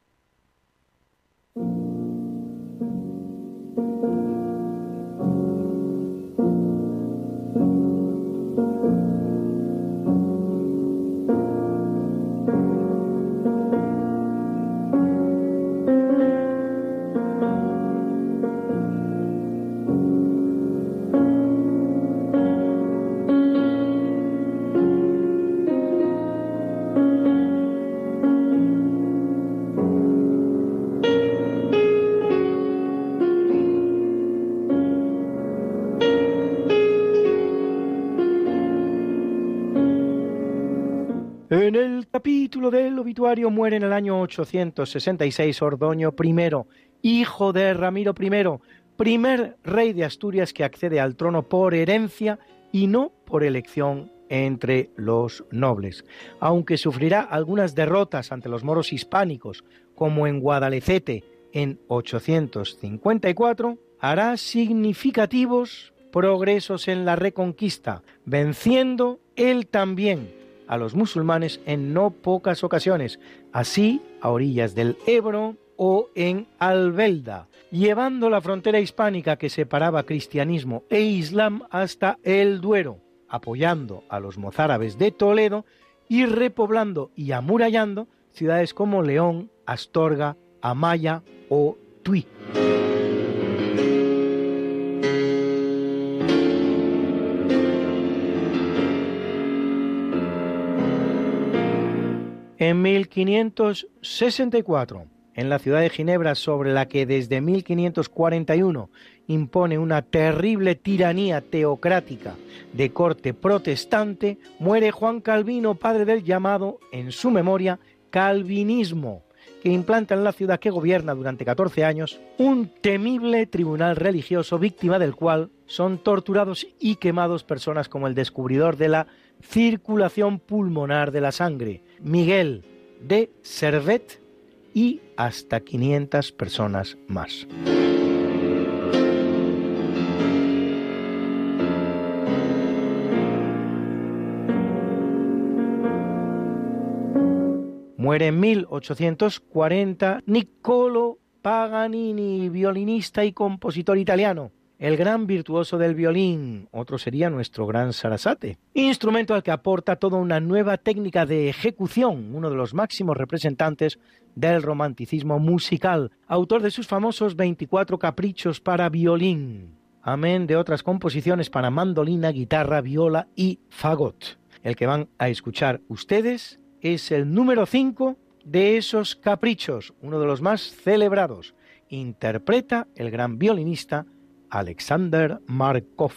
En el capítulo del obituario muere en el año 866 Ordoño I, hijo de Ramiro I, primer rey de Asturias que accede al trono por herencia y no por elección entre los nobles, aunque sufrirá algunas derrotas ante los moros hispánicos, como en Guadalecete en 854, hará significativos progresos en la reconquista, venciendo él también a los musulmanes en no pocas ocasiones, así a orillas del Ebro o en Albelda, llevando la frontera hispánica que separaba cristianismo e islam hasta el Duero, apoyando a los mozárabes de Toledo y repoblando y amurallando ciudades como León, Astorga, Amaya o Tui. En 1564, en la ciudad de Ginebra sobre la que desde 1541 impone una terrible tiranía teocrática de corte protestante, muere Juan Calvino, padre del llamado, en su memoria, calvinismo, que implanta en la ciudad que gobierna durante 14 años un temible tribunal religioso víctima del cual son torturados y quemados personas como el descubridor de la circulación pulmonar de la sangre, Miguel de Servet, y hasta 500 personas más. Muere en 1840 Niccolo Paganini, violinista y compositor italiano, el gran virtuoso del violín, otro sería nuestro gran Sarasate, instrumento al que aporta toda una nueva técnica de ejecución, uno de los máximos representantes del romanticismo musical, autor de sus famosos 24 caprichos para violín, amén de otras composiciones para mandolina, guitarra, viola y fagot. El que van a escuchar ustedes es el número 5 de esos caprichos, uno de los más celebrados. Interpreta el gran violinista Alexander Markov.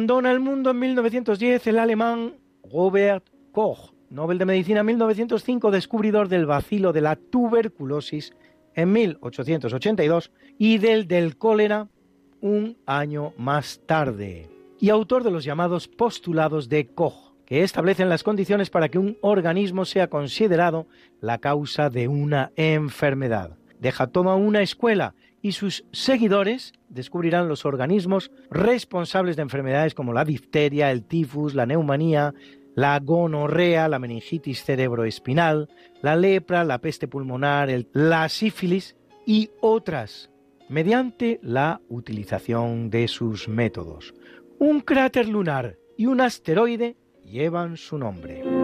Abandona el mundo en 1910 el alemán Robert Koch, Nobel de Medicina 1905, descubridor del vacilo de la tuberculosis en 1882 y del del cólera un año más tarde, y autor de los llamados postulados de Koch, que establecen las condiciones para que un organismo sea considerado la causa de una enfermedad. Deja toda una escuela y sus seguidores descubrirán los organismos responsables de enfermedades como la difteria, el tifus, la neumonía, la gonorrea, la meningitis cerebroespinal, la lepra, la peste pulmonar, la sífilis y otras, mediante la utilización de sus métodos. Un cráter lunar y un asteroide llevan su nombre.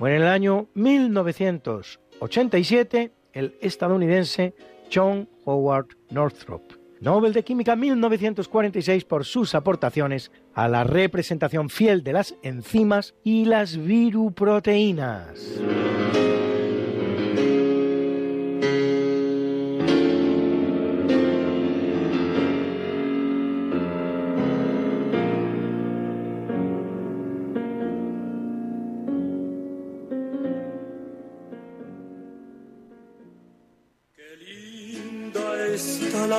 Bueno, en el año 1987, el estadounidense John Howard Northrop, Nobel de Química 1946 por sus aportaciones a la representación fiel de las enzimas y las viruproteínas.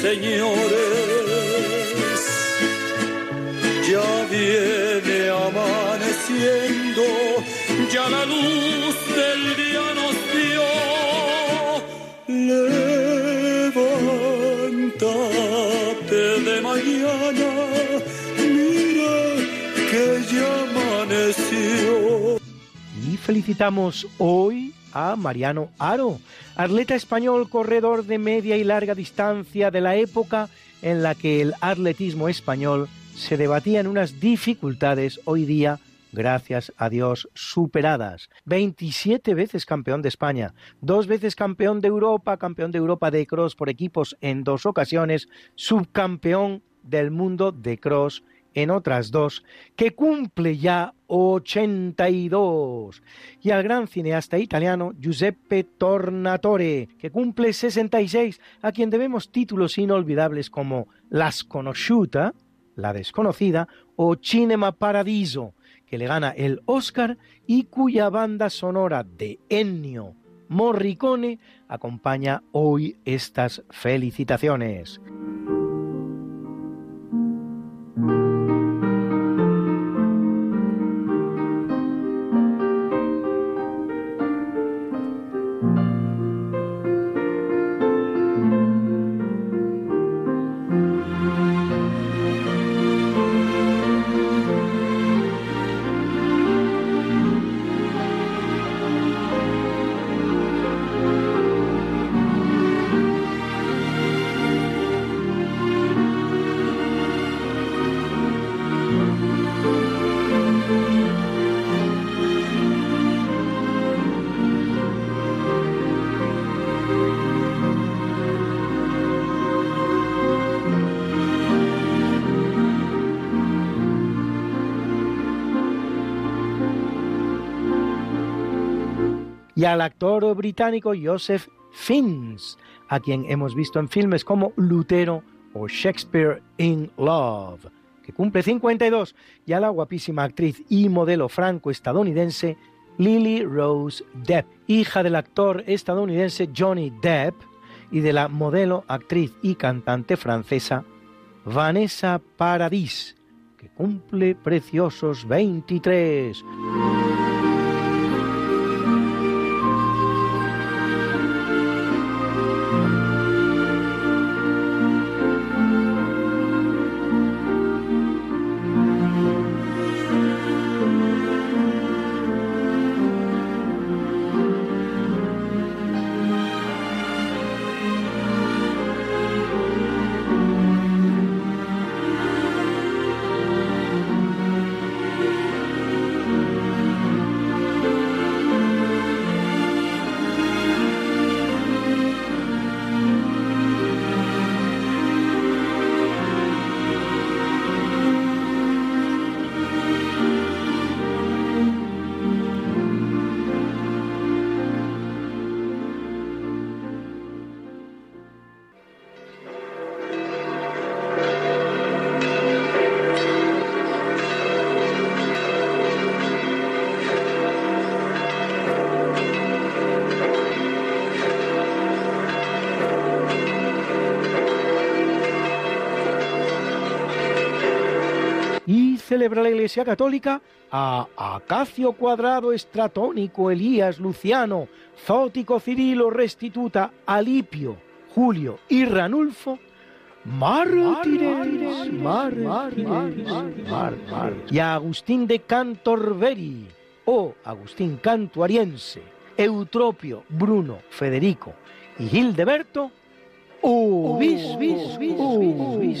ruiseñores. Ya viene amaneciendo, ya la luz del día nos dio. Levántate de mañana, mira que ya amaneció. Y felicitamos hoy a Mariano Aro, atleta español corredor de media y larga distancia de la época en la que el atletismo español se debatían unas dificultades hoy día, gracias a Dios, superadas. 27 veces campeón de España, dos veces campeón de Europa, campeón de Europa de cross por equipos en dos ocasiones, subcampeón del mundo de cross en otras dos, que cumple ya 82. Y al gran cineasta italiano Giuseppe Tornatore, que cumple 66, a quien debemos títulos inolvidables como La Sconosciuta, la desconocida, o Cinema Paradiso, que le gana el Oscar y cuya banda sonora de Ennio Morricone acompaña hoy estas felicitaciones. Y al actor británico Joseph Fiennes, a quien hemos visto en filmes como Lutero o Shakespeare in Love, que cumple 52, y a la guapísima actriz y modelo franco-estadounidense Lily Rose Depp, hija del actor estadounidense Johnny Depp y de la modelo, actriz y cantante francesa Vanessa Paradis, que cumple preciosos 23. Celebra la Iglesia Católica a Acacio Cuadrado, Estratónico, Elías, Luciano, Zótico, Cirilo, Restituta, Alipio, Julio y Ranulfo, mártires, y a Agustín de Cantorberi, o Agustín Cantuariense, Eutropio, Bruno, Federico y Gildeberto, Ubis, bis, bis, bis,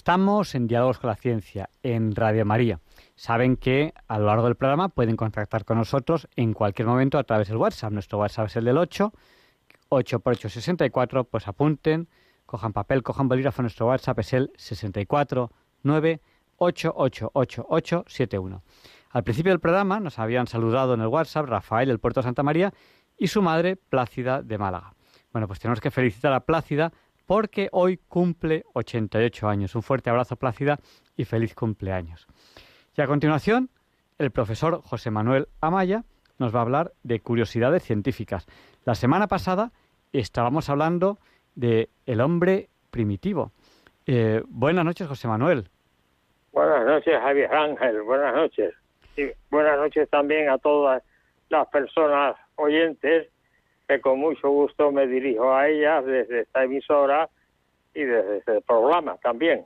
Estamos en Diálogos con la Ciencia, en Radio María. Saben que a lo largo del programa pueden contactar con nosotros en cualquier momento a través del WhatsApp. Nuestro WhatsApp es el del 8, 8 por 8, 64. Pues apunten, cojan papel, cojan bolígrafo. Nuestro WhatsApp es el 64 9 888871. Al principio del programa nos habían saludado en el WhatsApp Rafael del Puerto de Santa María y su madre Plácida de Málaga. Bueno, pues tenemos que felicitar a Plácida porque hoy cumple 88 años. Un fuerte abrazo, Plácida, y feliz cumpleaños. Y a continuación, el profesor José Manuel Amaya nos va a hablar de curiosidades científicas. La semana pasada estábamos hablando de el hombre primitivo. Eh, buenas noches, José Manuel. Buenas noches, Javier Ángel. Buenas noches. Y buenas noches también a todas las personas oyentes que con mucho gusto me dirijo a ellas desde esta emisora y desde este programa también.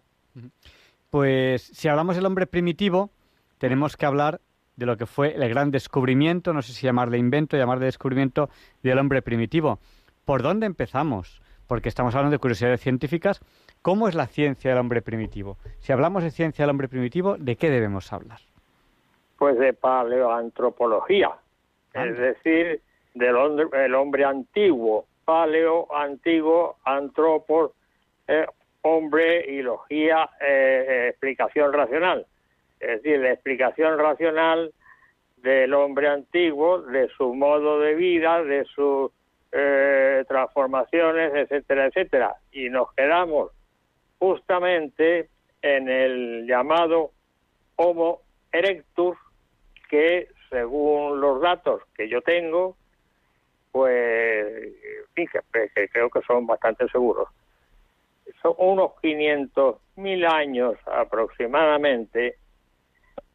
Pues si hablamos del hombre primitivo, tenemos que hablar de lo que fue el gran descubrimiento, no sé si llamarle invento, llamarle descubrimiento del hombre primitivo. ¿Por dónde empezamos? Porque estamos hablando de curiosidades científicas. ¿Cómo es la ciencia del hombre primitivo? Si hablamos de ciencia del hombre primitivo, ¿de qué debemos hablar? Pues de paleoantropología, es decir, del hombre, el hombre antiguo, paleo, antiguo, antropos, eh, hombre y logía, eh, eh, explicación racional. Es decir, la explicación racional del hombre antiguo, de su modo de vida, de sus eh, transformaciones, etcétera, etcétera. Y nos quedamos justamente en el llamado Homo erectus, que según los datos que yo tengo, pues, fíjate, que creo que son bastante seguros. Son unos 500.000 años aproximadamente,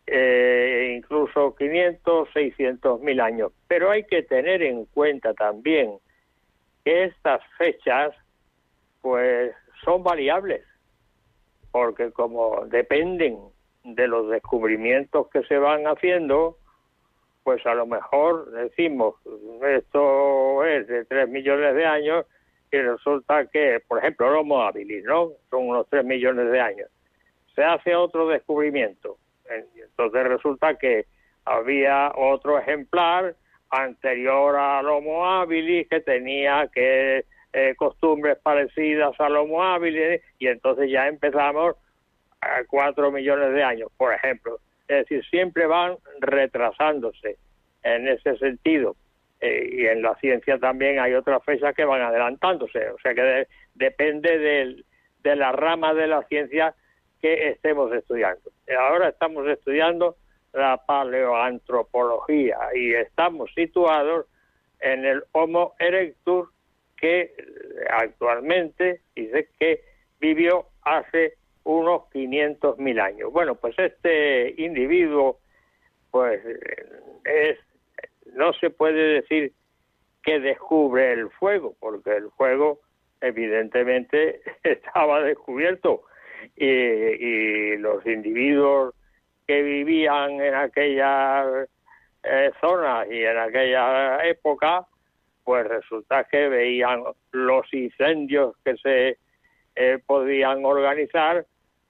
eh, incluso 500, 600 mil años. Pero hay que tener en cuenta también que estas fechas, pues, son variables, porque como dependen de los descubrimientos que se van haciendo, pues a lo mejor decimos, esto es de 3 millones de años y resulta que, por ejemplo, el Homo ¿no? Son unos 3 millones de años. Se hace otro descubrimiento. Entonces resulta que había otro ejemplar anterior al Homo habilis que tenía que eh, costumbres parecidas al Homo habilis y entonces ya empezamos a 4 millones de años, por ejemplo. Es decir, siempre van retrasándose en ese sentido. Eh, y en la ciencia también hay otras fechas que van adelantándose. O sea que depende de la rama de la ciencia que estemos estudiando. Ahora estamos estudiando la paleoantropología y estamos situados en el Homo erectus que actualmente dice que vivió hace unos 500.000 años. Bueno, pues este individuo, pues es, no se puede decir que descubre el fuego, porque el fuego evidentemente <laughs> estaba descubierto y, y los individuos que vivían en aquella eh, zona y en aquella época, pues resulta que veían los incendios que se eh, podían organizar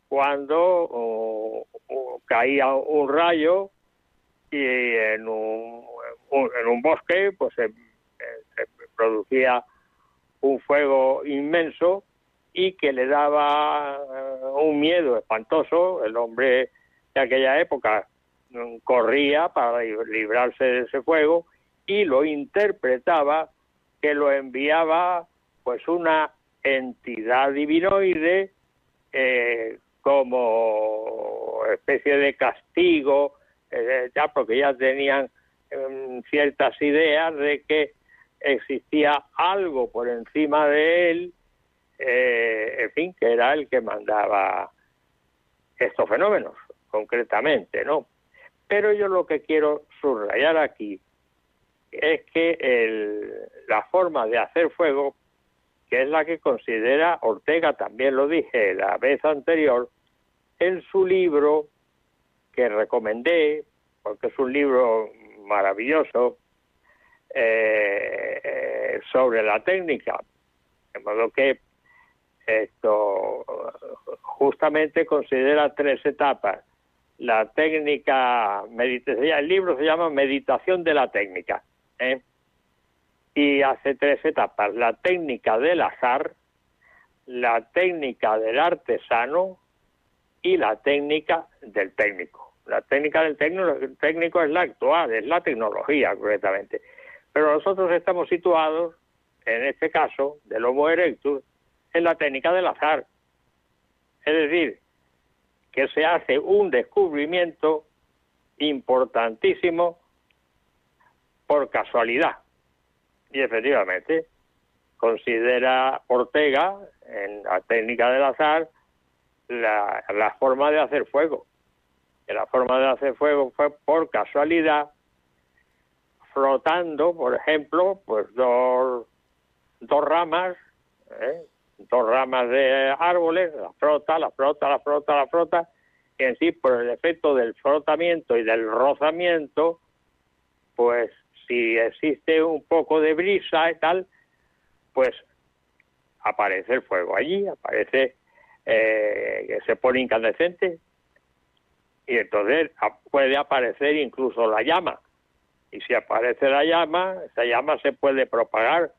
cuando caía un rayo y en un, en un bosque pues se, se, producía un fuego inmenso y que le daba eh, un miedo espantoso. El hombre de aquella época mm, corría para librarse de ese fuego y lo interpretaba que lo enviaba pues una entidad divinoide eh, como especie de castigo, eh, ya porque ya tenían eh, ciertas ideas de que existía algo por encima de él, eh, en fin, que era el que mandaba estos fenómenos, concretamente, ¿no? Pero yo lo que quiero subrayar aquí es que el, la forma de hacer fuego, que es la que considera Ortega, también lo dije la vez anterior, en su libro que recomendé, porque es un libro maravilloso, eh, eh, sobre la técnica. De modo que esto justamente considera tres etapas. La técnica, el libro se llama Meditación de la técnica. ¿eh? Y hace tres etapas. La técnica del azar, la técnica del artesano y la técnica del técnico. La técnica del técnico es la actual, es la tecnología, concretamente. Pero nosotros estamos situados, en este caso, del Homo erectus, en la técnica del azar. Es decir, que se hace un descubrimiento importantísimo por casualidad. Y efectivamente, considera Ortega, en la técnica del azar, la, forma de hacer fuego. Que la forma de hacer fuego fue por casualidad frotando, por ejemplo, pues dos, dos ramas, ¿eh? dos ramas de árboles, la frota, la frota, la frota, la frota, y en sí, por el efecto del frotamiento y del rozamiento, pues si existe un poco de brisa y tal, pues aparece el fuego allí, aparece eh, que se pone incandescente y entonces puede aparecer incluso la llama y si aparece la llama, esa llama se puede propagar.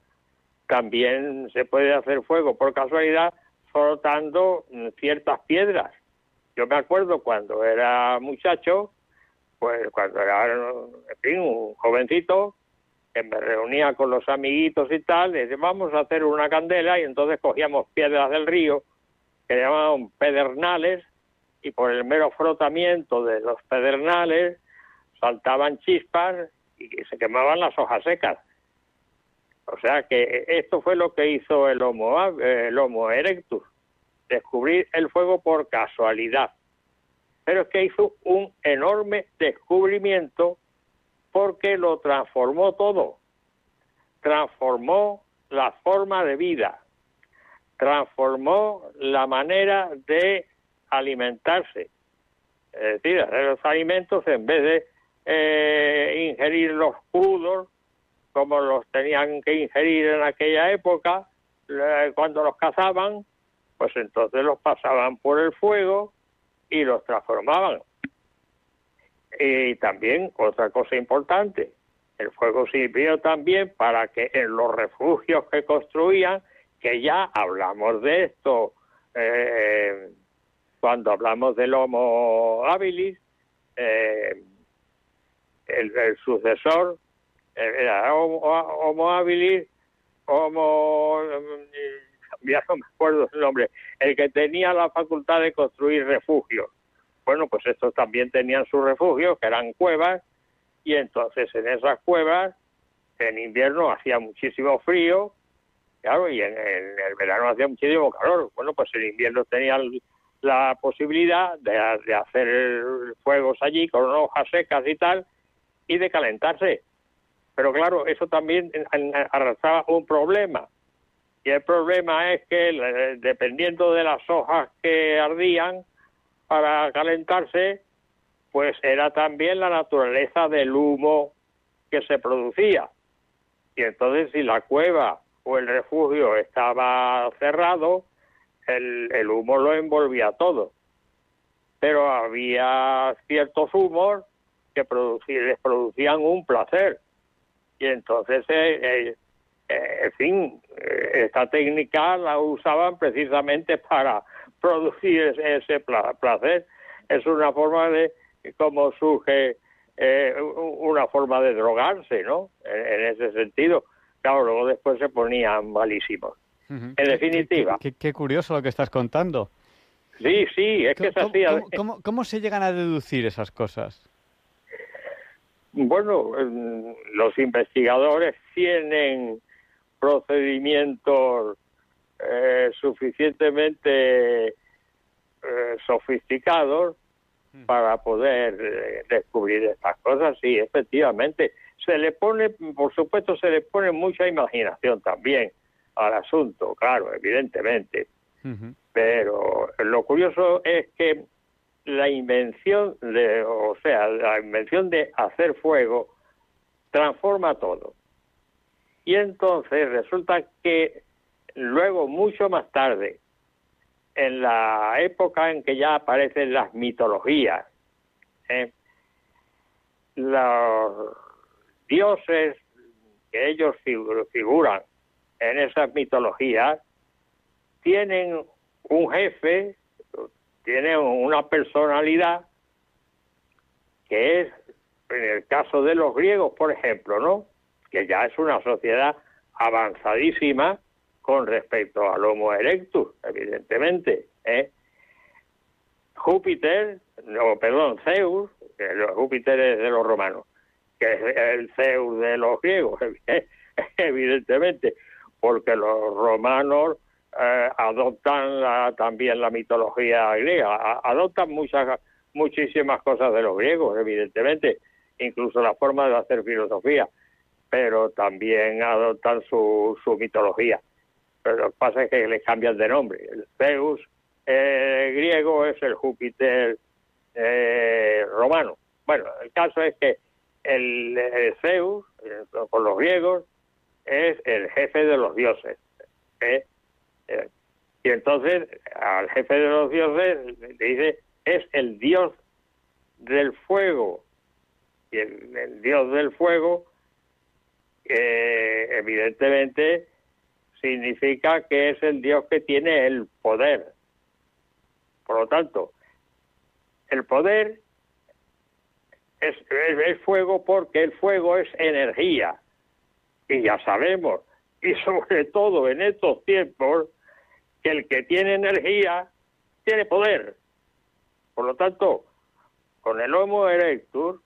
También se puede hacer fuego por casualidad frotando ciertas piedras. Yo me acuerdo cuando era muchacho, pues cuando era, en fin, un jovencito, que me reunía con los amiguitos y tal, y vamos a hacer una candela y entonces cogíamos piedras del río que llamaban pedernales y por el mero frotamiento de los pedernales saltaban chispas y se quemaban las hojas secas. O sea que esto fue lo que hizo el Homo, el homo erectus, descubrir el fuego por casualidad. Pero es que hizo un enorme descubrimiento porque lo transformó todo. Transformó la forma de vida, transformó la manera de alimentarse. Es decir, hacer los alimentos en vez de eh, ingerir los crudos como los tenían que ingerir en aquella época, cuando los cazaban, pues entonces los pasaban por el fuego y los transformaban. Y también otra cosa importante, el fuego sirvió también para que en los refugios que construían, que ya hablamos de esto eh, cuando hablamos del Homo habilis, eh, el, sucesor eh, era Homo, habilis, Homo, mm, ya no me acuerdo el nombre, el que tenía la facultad de construir refugios. Bueno, pues estos también tenían sus refugios, que eran cuevas, y entonces en esas cuevas, en invierno hacía muchísimo frío, claro, y en, el verano hacía muchísimo calor. Bueno, pues en invierno tenían la posibilidad de, de hacer fuegos allí con hojas secas y tal, y de calentarse. Pero claro, eso también arrastraba un problema. Y el problema es que dependiendo de las hojas que ardían para calentarse, pues era también la naturaleza del humo que se producía. Y entonces si la cueva o el refugio estaba cerrado, el, el humo lo envolvía todo. Pero había ciertos humos que les producían un placer. Y entonces, eh, eh, eh, en fin, esta técnica la usaban precisamente para <laughs> producir ese, placer. Es una forma de cómo surge una forma de drogarse, ¿no? En, ese sentido. Claro, luego después se ponían malísimos. En definitiva. Qué, curioso lo que estás contando. Sí, sí, es que es así. ¿Cómo se llegan a deducir esas cosas? Bueno, los investigadores tienen procedimientos eh, suficientemente eh, sofisticados para poder eh, descubrir estas cosas. Sí, efectivamente, se le pone, por supuesto, se le pone mucha imaginación también al asunto, claro, evidentemente. Pero lo curioso es que la invención de, o sea, la invención de hacer fuego transforma todo. Y entonces resulta que luego, mucho más tarde, en la época en que ya aparecen las mitologías, ¿eh? los dioses que ellos figuran en esas mitologías tienen un jefe, tienen una personalidad que es, en el caso de los griegos, por ejemplo, ¿no? Que ya es una sociedad avanzadísima con respecto al Homo erectus, evidentemente. ¿eh? Júpiter, no, perdón, Zeus, que Júpiter es de los romanos, que es el Zeus de los griegos, <laughs> evidentemente, porque los romanos eh, adoptan también la mitología griega, adoptan muchas muchísimas cosas de los griegos, evidentemente, incluso la forma de hacer filosofía, pero también adoptan su, su mitología. Pero lo que pasa es que les cambian de nombre. El Zeus eh, griego es el Júpiter eh, romano. Bueno, el caso es que el, Zeus, con los griegos, es el jefe de los dioses. ¿eh? Eh, y entonces al jefe de los dioses le dice, es el dios del fuego. Y el, dios del fuego, evidentemente, significa que es el dios que tiene el poder. Por lo tanto, el poder es, es, fuego porque el fuego es energía. Y ya sabemos, y sobre todo en estos tiempos, que el que tiene energía tiene poder. Por lo tanto, con el Homo erectus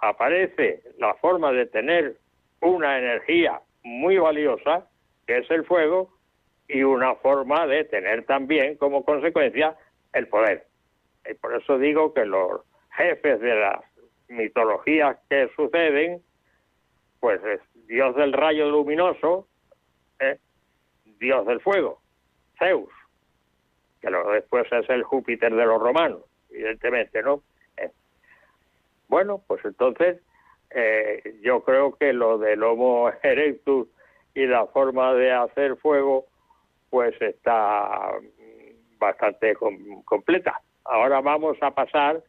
aparece la forma de tener una energía muy valiosa, que es el fuego, y una forma de tener también como consecuencia el poder. Y por eso digo que los jefes de las mitologías que suceden, pues es Dios del rayo luminoso, ¿eh? Dios del fuego, Zeus, que luego después es el Júpiter de los romanos, evidentemente, ¿no? ¿Eh? Bueno, pues entonces eh, yo creo que lo del Homo <laughs> erectus y la forma de hacer fuego, pues está bastante completa. Ahora vamos a pasar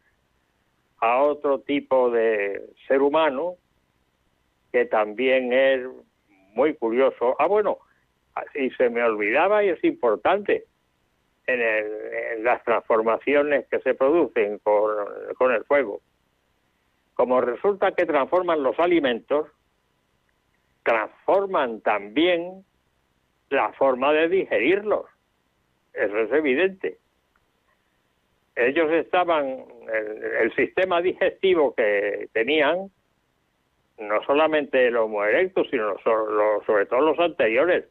a otro tipo de ser humano que también es muy curioso. Ah, bueno, y se me olvidaba y es importante en, las transformaciones que se producen con el fuego. Como resulta que transforman los alimentos, transforman también la forma de digerirlos. Eso es evidente. Ellos estaban, el, sistema digestivo que tenían, no solamente el Homo erectus, sino sobre todo los anteriores,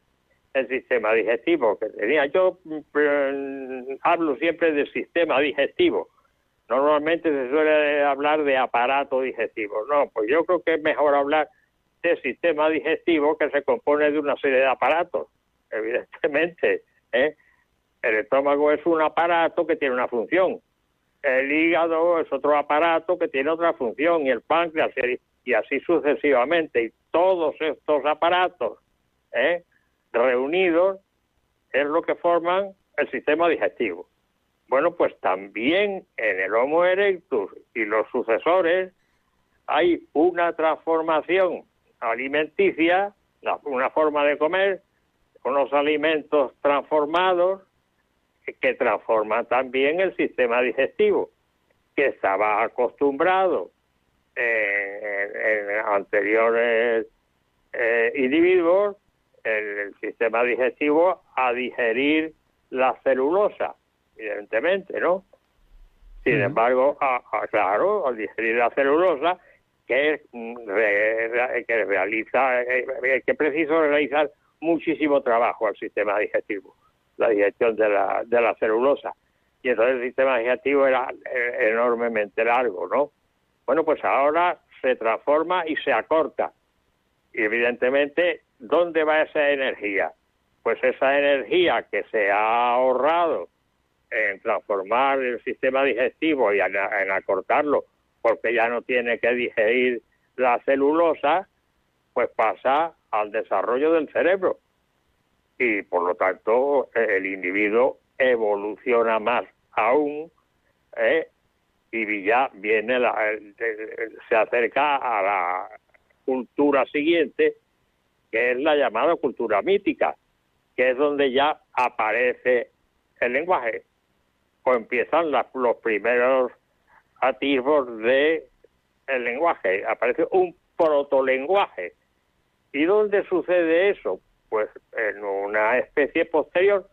el sistema digestivo que tenía. Yo mm, hablo siempre del sistema digestivo. Normalmente se suele hablar de aparato digestivo. No, pues yo creo que es mejor hablar de sistema digestivo que se compone de una serie de aparatos, <laughs> evidentemente. ¿eh? El estómago es un aparato que tiene una función. El hígado es otro aparato que tiene otra función y el páncreas y así sucesivamente. Y todos estos aparatos ¿eh? reunidos es lo que forman el sistema digestivo. Bueno, pues también en el Homo erectus y los sucesores hay una transformación alimenticia, una forma de comer, unos alimentos transformados que transforman también el sistema digestivo, que estaba acostumbrado en, anteriores eh, individuos el, sistema digestivo a digerir la celulosa, evidentemente, ¿no? Sin embargo, claro, al digerir la celulosa, que, que realiza, eh, eh, que preciso realizar muchísimo trabajo al sistema digestivo, la digestión de la, de la celulosa. Y entonces el sistema digestivo era eh, enormemente largo, ¿no? Bueno, pues ahora se transforma y se acorta. Y evidentemente, ¿dónde va esa energía? Pues esa energía que se ha ahorrado en transformar el sistema digestivo y en, en acortarlo, porque ya no tiene que digerir la celulosa, pues pasa al desarrollo del cerebro. Y por lo tanto, el individuo evoluciona más aún ¿eh? y ya viene la, se acerca a la cultura siguiente, que es la llamada cultura mítica, que es donde ya aparece el lenguaje, o empiezan los primeros atisbos de el lenguaje, aparece un protolenguaje. ¿Y dónde sucede eso? Pues en una especie posterior,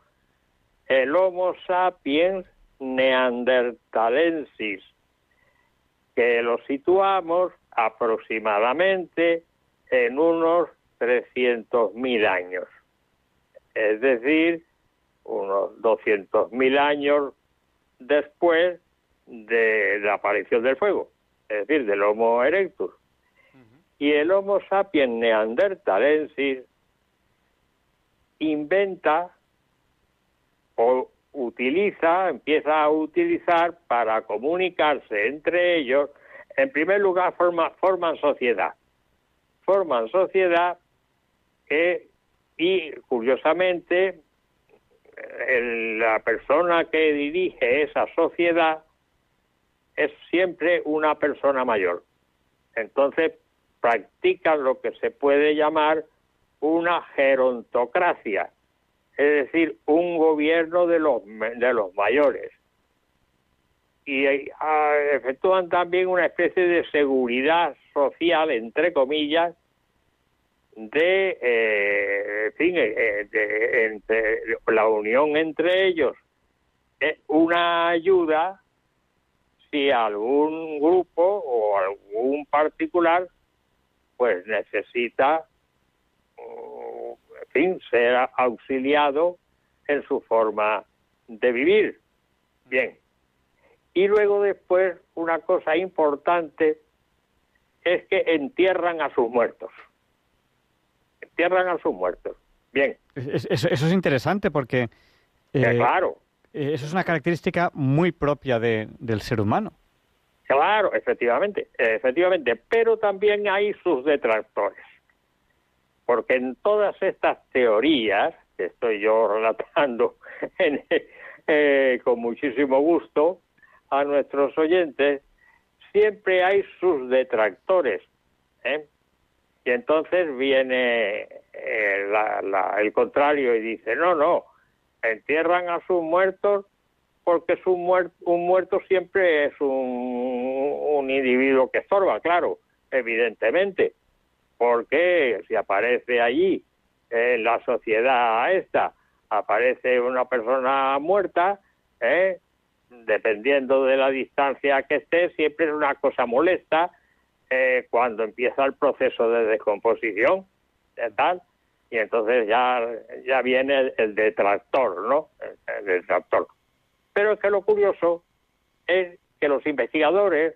el Homo sapiens neandertalensis, que lo situamos aproximadamente en unos 300.000 años, es decir, unos 200.000 años después de la aparición del fuego, es decir, del Homo erectus. Y el Homo sapiens neandertalensis inventa o utiliza, empieza a utilizar para comunicarse entre ellos, en primer lugar forma, forman sociedad. Forman sociedad y curiosamente la persona que dirige esa sociedad es siempre una persona mayor. Entonces practican lo que se puede llamar una gerontocracia, es decir, un gobierno de los, de los mayores. Y ah, efectúan también una especie de seguridad social, entre comillas, de, eh, fin, eh, de, entre, la unión entre ellos es una ayuda si algún grupo o algún particular pues necesita en fin, ser auxiliado en su forma de vivir. Bien. Y luego después, una cosa importante es que entierran a sus muertos. Entierran a sus muertos. Bien. Eso, es interesante porque... Eh, claro. Eh, eso es una característica muy propia de, del ser humano. Claro, efectivamente, efectivamente, pero también hay sus detractores porque en todas estas teorías que estoy yo <laughs> relatando eh, con muchísimo gusto a nuestros oyentes, siempre hay sus detractores. ¿eh? Y entonces viene eh, el contrario y dice, no, no, entierran a sus muertos porque un muerto siempre es un, un individuo que estorba, claro, evidentemente porque si aparece allí en la sociedad esta, aparece una persona muerta, ¿eh? dependiendo de la distancia que esté, siempre es una cosa molesta eh, cuando empieza el proceso de descomposición, tal, y entonces ya, ya viene el, detractor, ¿no? El, detractor. Pero es que lo curioso es que los investigadores,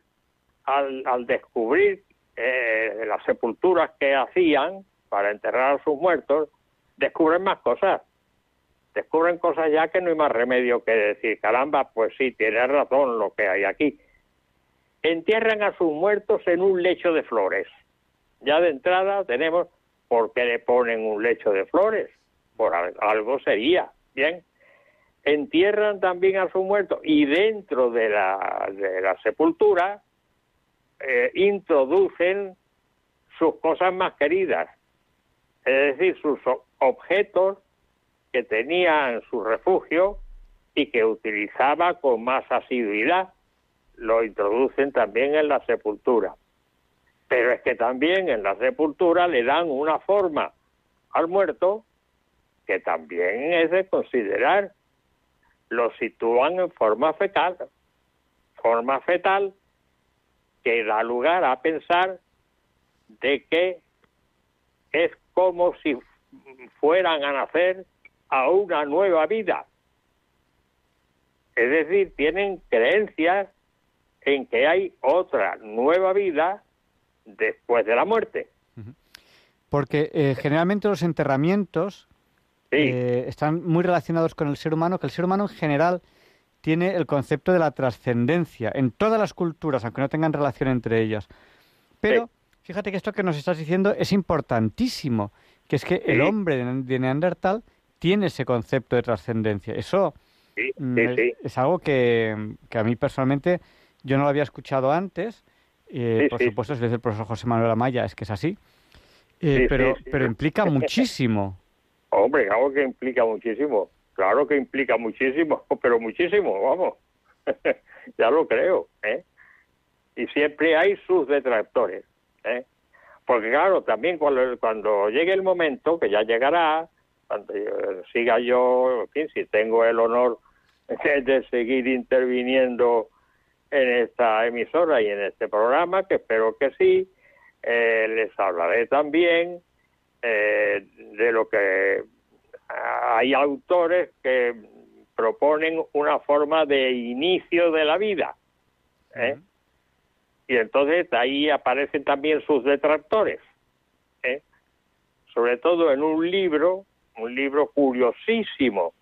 al, al descubrir eh, las sepulturas que hacían para enterrar a sus muertos, descubren más cosas. Descubren cosas ya que no hay más remedio que decir, caramba, pues sí, tienes razón lo que hay aquí. Entierran a sus muertos en un lecho de flores. Ya de entrada tenemos, ¿por qué le ponen un lecho de flores? Por algo sería, bien. Entierran también a sus muertos y dentro de la, de la sepultura eh, introducen sus cosas más queridas, es decir, sus objetos que tenía en su refugio y que utilizaba con más asiduidad, lo introducen también en la sepultura. Pero es que también en la sepultura le dan una forma al muerto que también es de considerar. Lo sitúan en forma fetal. Forma fetal que da lugar a pensar de que es como si fueran a nacer a una nueva vida. Es decir, tienen creencias en que hay otra nueva vida después de la muerte. Porque eh, generalmente los enterramientos eh, están muy relacionados con el ser humano, que el ser humano en general tiene el concepto de la trascendencia en todas las culturas, aunque no tengan relación entre ellas. Pero fíjate que esto que nos estás diciendo es importantísimo, que es que el hombre de de Neandertal tiene ese concepto de trascendencia. Eso mm, es- es algo que, que a mí personalmente yo no lo había escuchado antes. eh, Sí, por sí. supuesto, dice el profesor José Manuel Amaya, es que es así. Eh, Sí, pero, pero implica <laughs> muchísimo. Hombre, algo que implica muchísimo. Claro que implica muchísimo, <laughs> pero muchísimo, vamos. <laughs> ya lo creo, ¿eh? Y siempre hay sus detractores, ¿eh? Porque claro, también cuando, cuando llegue el momento, que ya llegará, cuando yo- siga yo, en fin, si tengo el honor de, de seguir interviniendo en esta emisora y en este programa, que espero que sí, eh, les hablaré también eh, de lo que hay autores que proponen una forma de inicio de la vida. ¿eh? Y entonces ahí aparecen también sus detractores. ¿eh? Sobre todo en un libro, un libro curiosísimo,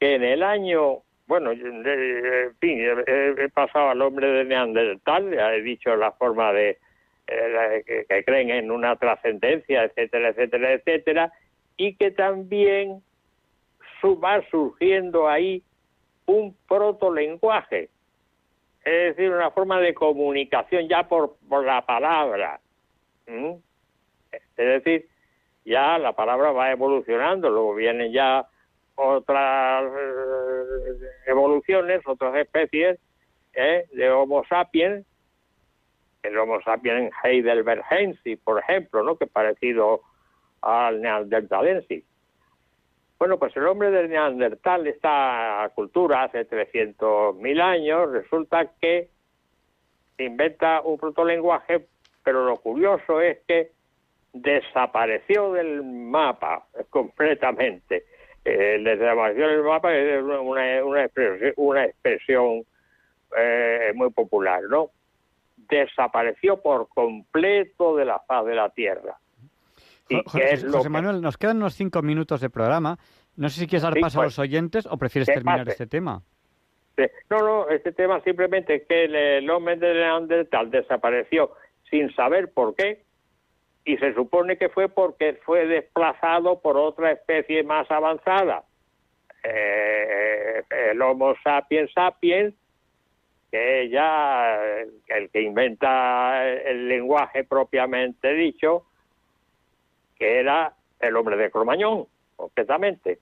que en el año, bueno, de- de- en fin, he, pasado al hombre de Neandertal, he dicho la forma de eh, que, que creen en una trascendencia, etcétera, etcétera, etcétera, y que también va surgiendo ahí un protolenguaje, es decir, una forma de comunicación ya por, por la palabra. ¿m? Es decir, ya la palabra va evolucionando, luego vienen ya otras eh, evoluciones, otras especies ¿eh? de Homo sapiens, el Homo sapiens heidelbergensis, por ejemplo, ¿no? que es parecido al neandertalensis. Bueno, pues el hombre del Neandertal, esta cultura hace 300.000 años, resulta que inventa un protolenguaje, pero lo curioso es que desapareció del mapa completamente. Eh, desapareció del mapa es una, una expresión, una expresión eh, muy popular, ¿no? Desapareció por completo de la faz de la Tierra. ¿Y es José, que- Manuel, nos quedan unos cinco minutos de programa. No sé si quieres dar Sí, paso a pues, los oyentes o prefieres terminar pase. este tema. No, no, este tema simplemente es que el, el hombre de Neandertal desapareció sin saber por qué y se supone que fue porque fue desplazado por otra especie más avanzada. Eh, el Homo sapiens sapiens, que ya eh, el que inventa el lenguaje propiamente dicho, que era el hombre de Cromañón, concretamente,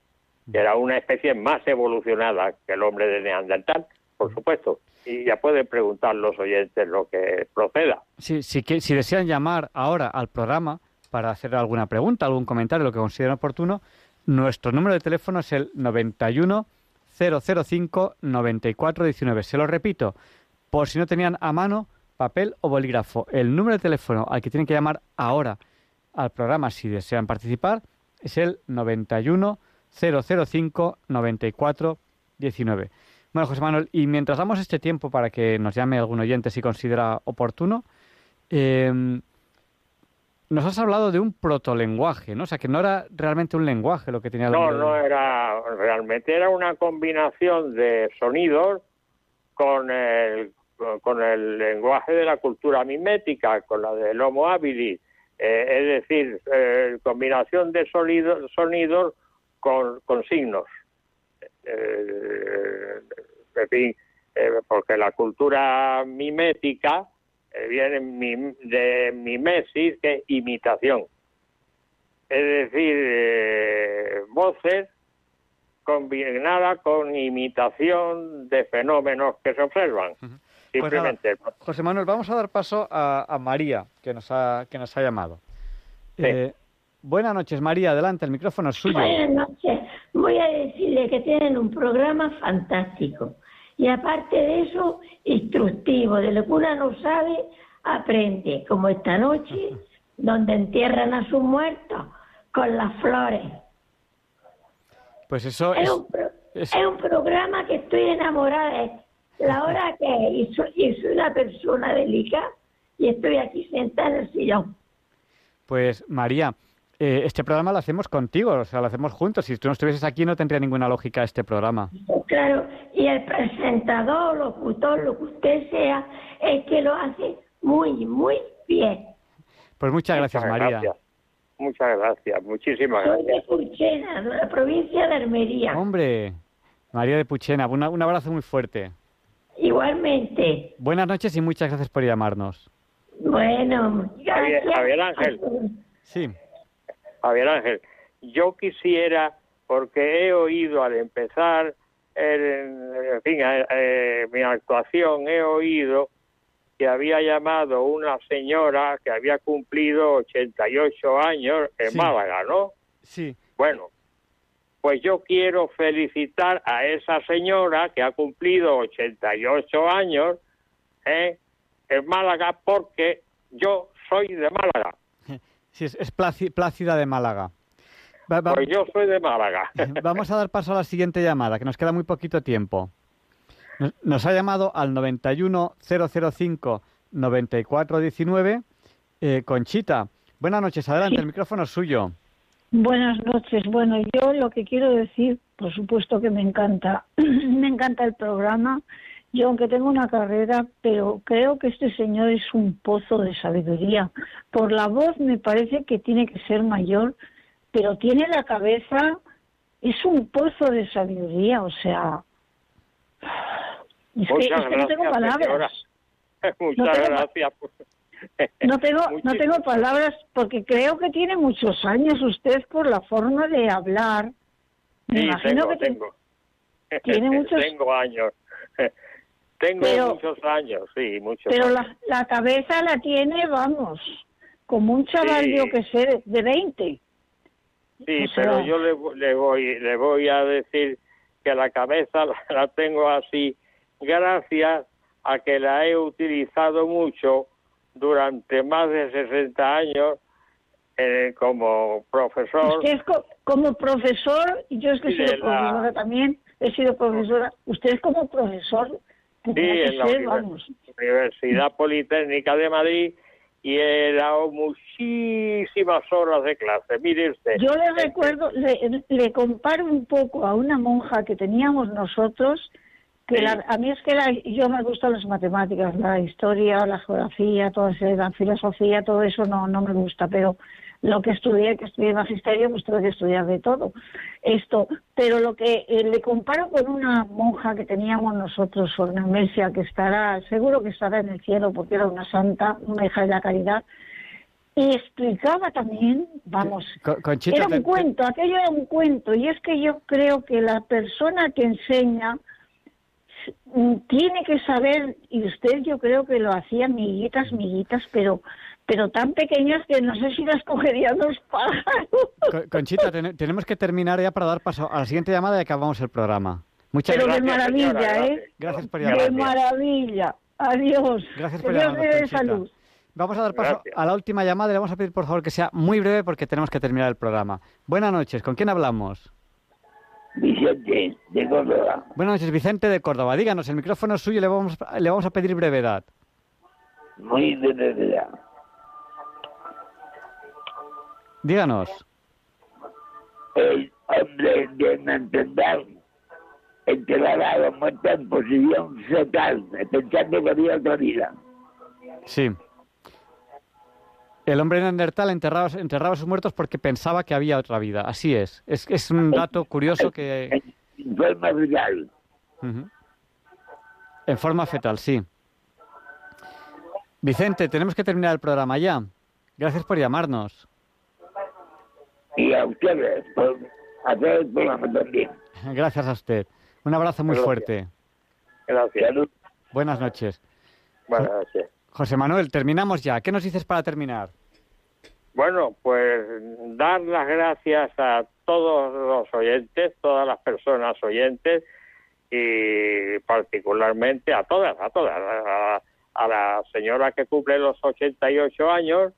que era una especie más evolucionada que el hombre de Neandertal, por supuesto. Y ya pueden preguntar los oyentes lo que proceda. Sí, que, si desean llamar ahora al programa para hacer alguna pregunta, algún comentario, lo que consideren oportuno, nuestro número de teléfono es el 91 005 9419. Se lo repito, por si no tenían a mano papel o bolígrafo. El número de teléfono al que tienen que llamar ahora al programa si desean participar es el 91 005 94 19. Bueno, José Manuel, y mientras damos este tiempo para que nos llame algún oyente si considera oportuno, eh, nos has hablado de un protolenguaje, ¿no? O sea, que no era realmente un lenguaje lo que tenía No, no era realmente, era una combinación de sonidos con el, con el lenguaje de la cultura mimética, con la del Homo habilis, eh, es decir, eh, combinación de sonidos, sonidos con, con signos. Eh, en fin, eh, porque la cultura mimética eh, viene mim- de mimesis, que es imitación. Es decir, eh, voces combinada con imitación de fenómenos que se observan. Pues nada, Simplemente. José Manuel, vamos a dar paso a, a María, que nos ha, que nos ha llamado. Eh, buenas noches, María. Adelante, el micrófono es suyo. Buenas noches. Voy a decirle que tienen un programa fantástico. Y aparte de eso, instructivo. De lo que una no sabe, aprende. Como esta noche, <laughs> donde entierran a sus muertos con las flores. Pues eso Es es... un, pro- es- es un programa que estoy enamorada. La hora <laughs> que. Y soy, y soy una persona delicada y estoy aquí sentada en el sillón. Pues María, eh, este programa lo hacemos contigo, o sea, lo hacemos juntos. Si tú no estuvieses aquí no tendría ninguna lógica este programa. Claro, y el presentador, locutor, lo que usted sea, es que lo hace muy, muy bien. Pues muchas gracias, Muchas María. gracias. Muchas gracias, muchísimas Soy de gracias. Puchena, de la provincia de Almería. Hombre, María de Puchena, una- un abrazo muy fuerte. Igualmente. Buenas noches y muchas gracias por llamarnos. Bueno, Javier, gracias. Javier Ángel, Sí. Javier Ángel, yo quisiera, porque he oído al empezar el- en fin, eh, eh, mi actuación, he oído que había llamado una señora que había cumplido 88 años en Sí. Málaga, ¿no? Sí. Bueno, pues yo quiero felicitar a esa señora que ha cumplido 88 años ¿eh? en Málaga porque yo soy de Málaga. Sí, es, es Pláci- Plácida de Málaga. Va- va- Pues yo soy de Málaga. <laughs> Vamos a dar paso a la siguiente llamada, que nos queda muy poquito tiempo. Nos, nos ha llamado al 91005 9419 eh, Conchita. Buenas noches, adelante, el micrófono es suyo. Buenas noches. Bueno, yo lo que quiero decir, por supuesto que me encanta, <clears throat> me encanta el programa. Yo, aunque tengo una carrera, pero creo que este señor es un pozo de sabiduría. Por la voz me parece que tiene que ser mayor, pero tiene la cabeza, es un pozo de sabiduría, o sea. <sighs> Es que, Muchas es que no tengo palabras. señora. <laughs> Muchas No tengo- gracias. <laughs> No tengo, no tengo palabras porque creo que tiene muchos años usted por la forma de hablar. Me Sí, imagino tengo, que te- tengo. tiene <laughs> muchos- Tengo años. Tengo Pero- muchos años, sí, muchos pero años. la, la cabeza la tiene, vamos, como un chaval, Sí. yo que sé, de- de 20. Sí, o sea- pero yo le, le voy le voy a decir que la cabeza <laughs> la, la tengo así gracias a que la he utilizado mucho durante más de 60 años eh, como profesor. Usted es co- como profesor, y yo es que he sido la- profesora también, he sido profesora. Usted es como profesor, Sí, en la ser, univers-. Universidad Politécnica de Madrid y he dado muchísimas horas de clase. Mire usted. Yo le recuerdo, le, le comparo un poco a una monja que teníamos nosotros, que Sí. la- a mí es que la- yo me gustan las matemáticas, la historia, la geografía, todo eso, la filosofía, todo eso no, no me gusta, pero lo que estudié, que estudié magisterio, pues tuve que estudiar de todo. Esto, pero lo que eh, le comparo con una monja que teníamos nosotros, Sor Mesia, que estará, seguro que estará en el cielo porque era una santa, una hija de la caridad, y explicaba también, vamos, Conchita, era un cuento, aquello era un cuento, y es que yo creo que la persona que enseña mm, tiene que saber, y usted yo creo que lo hacía miguitas, miguitas, pero pero tan pequeñas que no sé si las cogerían los pájaros. <laughs> Co- Conchita, ten- tenemos que terminar ya para dar paso a la siguiente llamada y acabamos el programa. Muchas Pero de gracias. maravilla, ¿eh? Gracias por De llamarnos. maravilla. Adiós. Gracias Que por Conchita. salud. Vamos a dar paso a la última llamada y le vamos a pedir por favor que sea muy breve porque tenemos que terminar el programa. Buenas noches, ¿con quién hablamos? Vicente, de Córdoba. Buenas noches, Vicente de Córdoba. Díganos, el micrófono es suyo y le vamos, le vamos a pedir brevedad. Muy de Díganos. El hombre de Nantendal enterraba a la muerte en posición fetal, pensando que había otra vida. Sí. El hombre neandertal enterraba, enterraba a sus muertos porque pensaba que había otra vida. Así es. Es, es un dato curioso que... En forma fetal. En forma fetal, sí. Vicente, tenemos que terminar el programa ya. Gracias por llamarnos. Y a ustedes por hacer el programa también. Gracias a usted. Un abrazo muy Gracias. fuerte. Gracias. Buenas noches. Buenas noches. José Manuel, terminamos ya. ¿Qué nos dices para terminar? Bueno, pues dar las gracias a todos los oyentes, todas las personas oyentes y particularmente a todas, a todas, a, a la señora que cumple los 88 años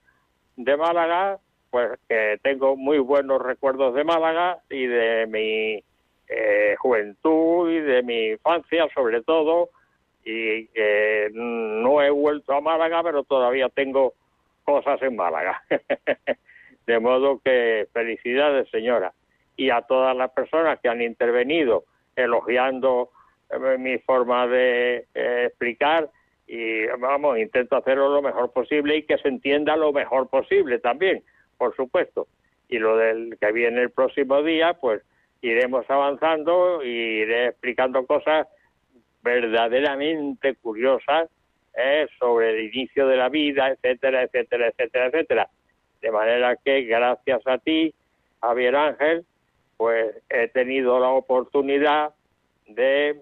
de Málaga, pues que tengo muy buenos recuerdos de Málaga y de mi eh, juventud y de mi infancia sobre todo y eh, no he vuelto a Málaga, pero todavía tengo cosas en Málaga. <laughs> de modo que felicidades, señora. Y a todas las personas que han intervenido elogiando eh, mi forma de eh, explicar y vamos, intento hacerlo lo mejor posible y que se entienda lo mejor posible también, por supuesto. Y lo del que viene el próximo día, pues iremos avanzando y iré explicando cosas verdaderamente curiosas ¿eh? sobre el inicio de la vida, etcétera, etcétera, etcétera, etcétera. De manera que gracias a ti, Javier Ángel, pues he tenido la oportunidad de,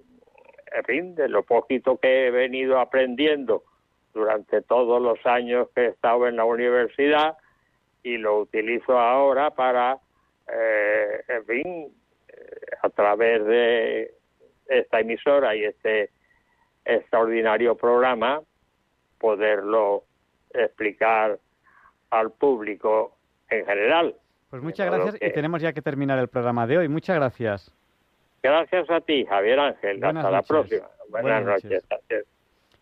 en fin, de lo poquito que he venido aprendiendo durante todos los años que he estado en la universidad y lo utilizo ahora para, eh, en fin, eh, a través de esta emisora y este extraordinario programa, poderlo explicar al público en general. Pues muchas gracias y tenemos ya que terminar el programa de hoy. Muchas gracias. Gracias a ti, Javier Ángel. Hasta la próxima. Buenas, noches.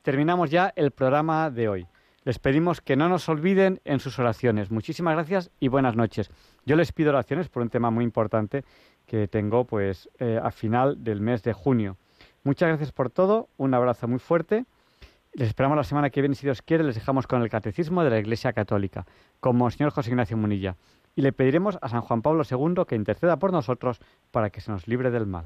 Terminamos ya el programa de hoy. Les pedimos que no nos olviden en sus oraciones. Muchísimas gracias y buenas noches. Yo les pido oraciones por un tema muy importante que tengo pues eh, a final del mes de junio. Muchas gracias por todo, un abrazo muy fuerte. Les esperamos la semana que viene, si Dios quiere, les dejamos con el Catecismo de la Iglesia Católica, con Monseñor José Ignacio Munilla. Y le pediremos a San Juan Pablo II que interceda por nosotros para que se nos libre del mal.